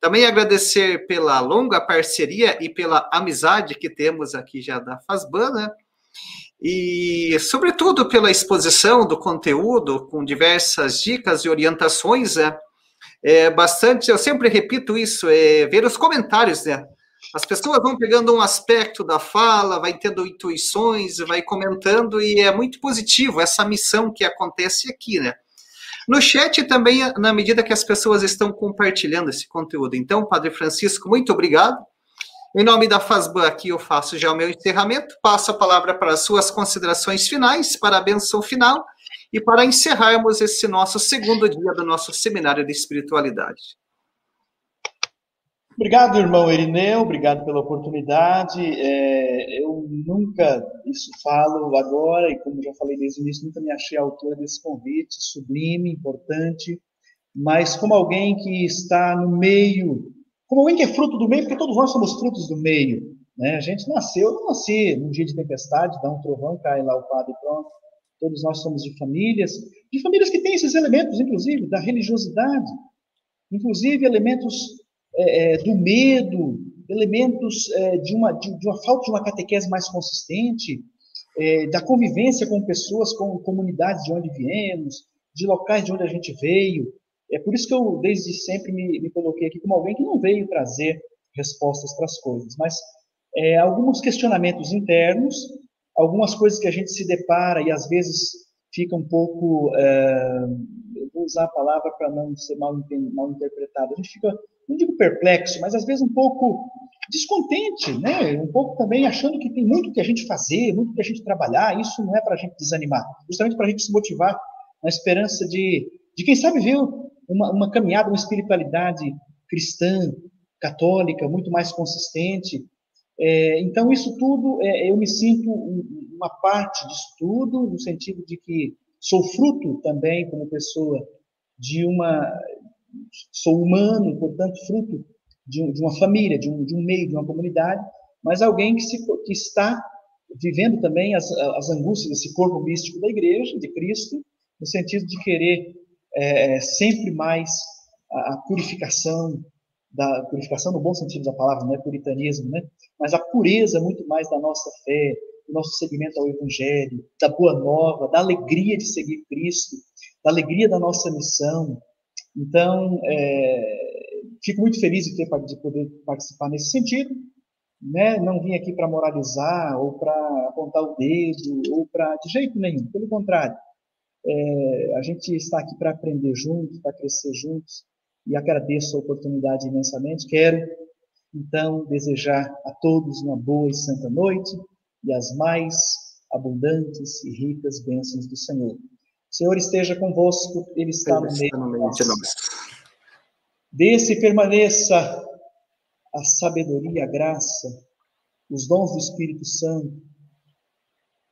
Também agradecer pela longa parceria e pela amizade que temos aqui já da Fasban, né? E, sobretudo, pela exposição do conteúdo, com diversas dicas e orientações, né? É bastante, eu sempre repito isso, é ver os comentários, né? As pessoas vão pegando um aspecto da fala, vai tendo intuições, vai comentando, e é muito positivo essa missão que acontece aqui, né? No chat também, na medida que as pessoas estão compartilhando esse conteúdo. Então, Padre Francisco, muito obrigado. Em nome da FASBAN aqui eu faço já o meu encerramento, passo a palavra para as suas considerações finais, para a benção final, e para encerrarmos esse nosso segundo dia do nosso seminário de espiritualidade. Obrigado, irmão Irineu, obrigado pela oportunidade. É, eu nunca, isso falo agora, e como já falei desde o início, nunca me achei autor desse convite, sublime, importante, mas como alguém que está no meio, como alguém que é fruto do meio, porque todos nós somos frutos do meio. Né? A gente nasceu, eu não nasci num dia de tempestade, dá um trovão, cai lá o padre e pronto. Todos nós somos de famílias, de famílias que têm esses elementos, inclusive, da religiosidade, inclusive elementos é, é do medo, elementos é, de, uma, de, de, uma falta de uma catequese mais consistente, é, da convivência com pessoas, com comunidades de onde viemos, de locais de onde a gente veio. É por isso que eu, desde sempre, me, me coloquei aqui como alguém que não veio trazer respostas para as coisas, mas é, alguns questionamentos internos algumas coisas que a gente se depara e às vezes fica um pouco, é, eu vou usar a palavra para não ser mal, mal interpretado, a gente fica, não digo perplexo, mas às vezes um pouco descontente, né? Um pouco também achando que tem muito que a gente fazer, muito que a gente trabalhar. Isso não é para a gente desanimar, justamente para a gente se motivar na esperança de, de quem sabe ver uma, uma caminhada, uma espiritualidade cristã, católica, muito mais consistente, é, então, isso tudo, é, eu me sinto uma parte disso tudo, no sentido de que sou fruto também, como pessoa, de uma. Sou humano, portanto, fruto de, de uma família, de um, de um, meio, de uma comunidade, mas alguém que, se, que está vivendo também as, as angústias desse corpo místico da igreja, de Cristo, no sentido de querer é, sempre mais a, a purificação, da purificação no bom sentido da palavra, não é puritanismo, né? mas a pureza muito mais da nossa fé, do nosso seguimento ao Evangelho, da boa nova, da alegria de seguir Cristo, da alegria da nossa missão. Então, é, fico muito feliz de, ter, de poder participar nesse sentido. Né? Não vim aqui para moralizar ou para apontar o dedo ou para de jeito nenhum. Pelo contrário, é, a gente está aqui para aprender juntos, para crescer juntos e agradeço a oportunidade imensamente. Quero, então, desejar a todos uma boa e santa noite e as mais abundantes e ricas bênçãos do Senhor. O Senhor esteja convosco, Ele está no meio de nós. Desse permaneça a sabedoria, a graça, os dons do Espírito Santo,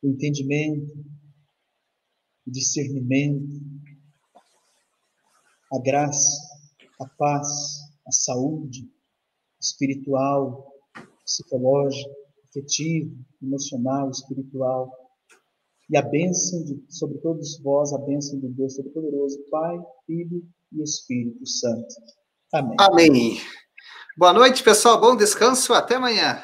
o entendimento, o discernimento, a graça, a paz, a saúde espiritual, psicológica, afetiva, emocional, espiritual. E a bênção de, sobre todos vós, a bênção de Deus Todo-Poderoso, Pai, Filho e Espírito Santo. Amém. Amém. Boa noite, pessoal. Bom descanso. Até amanhã.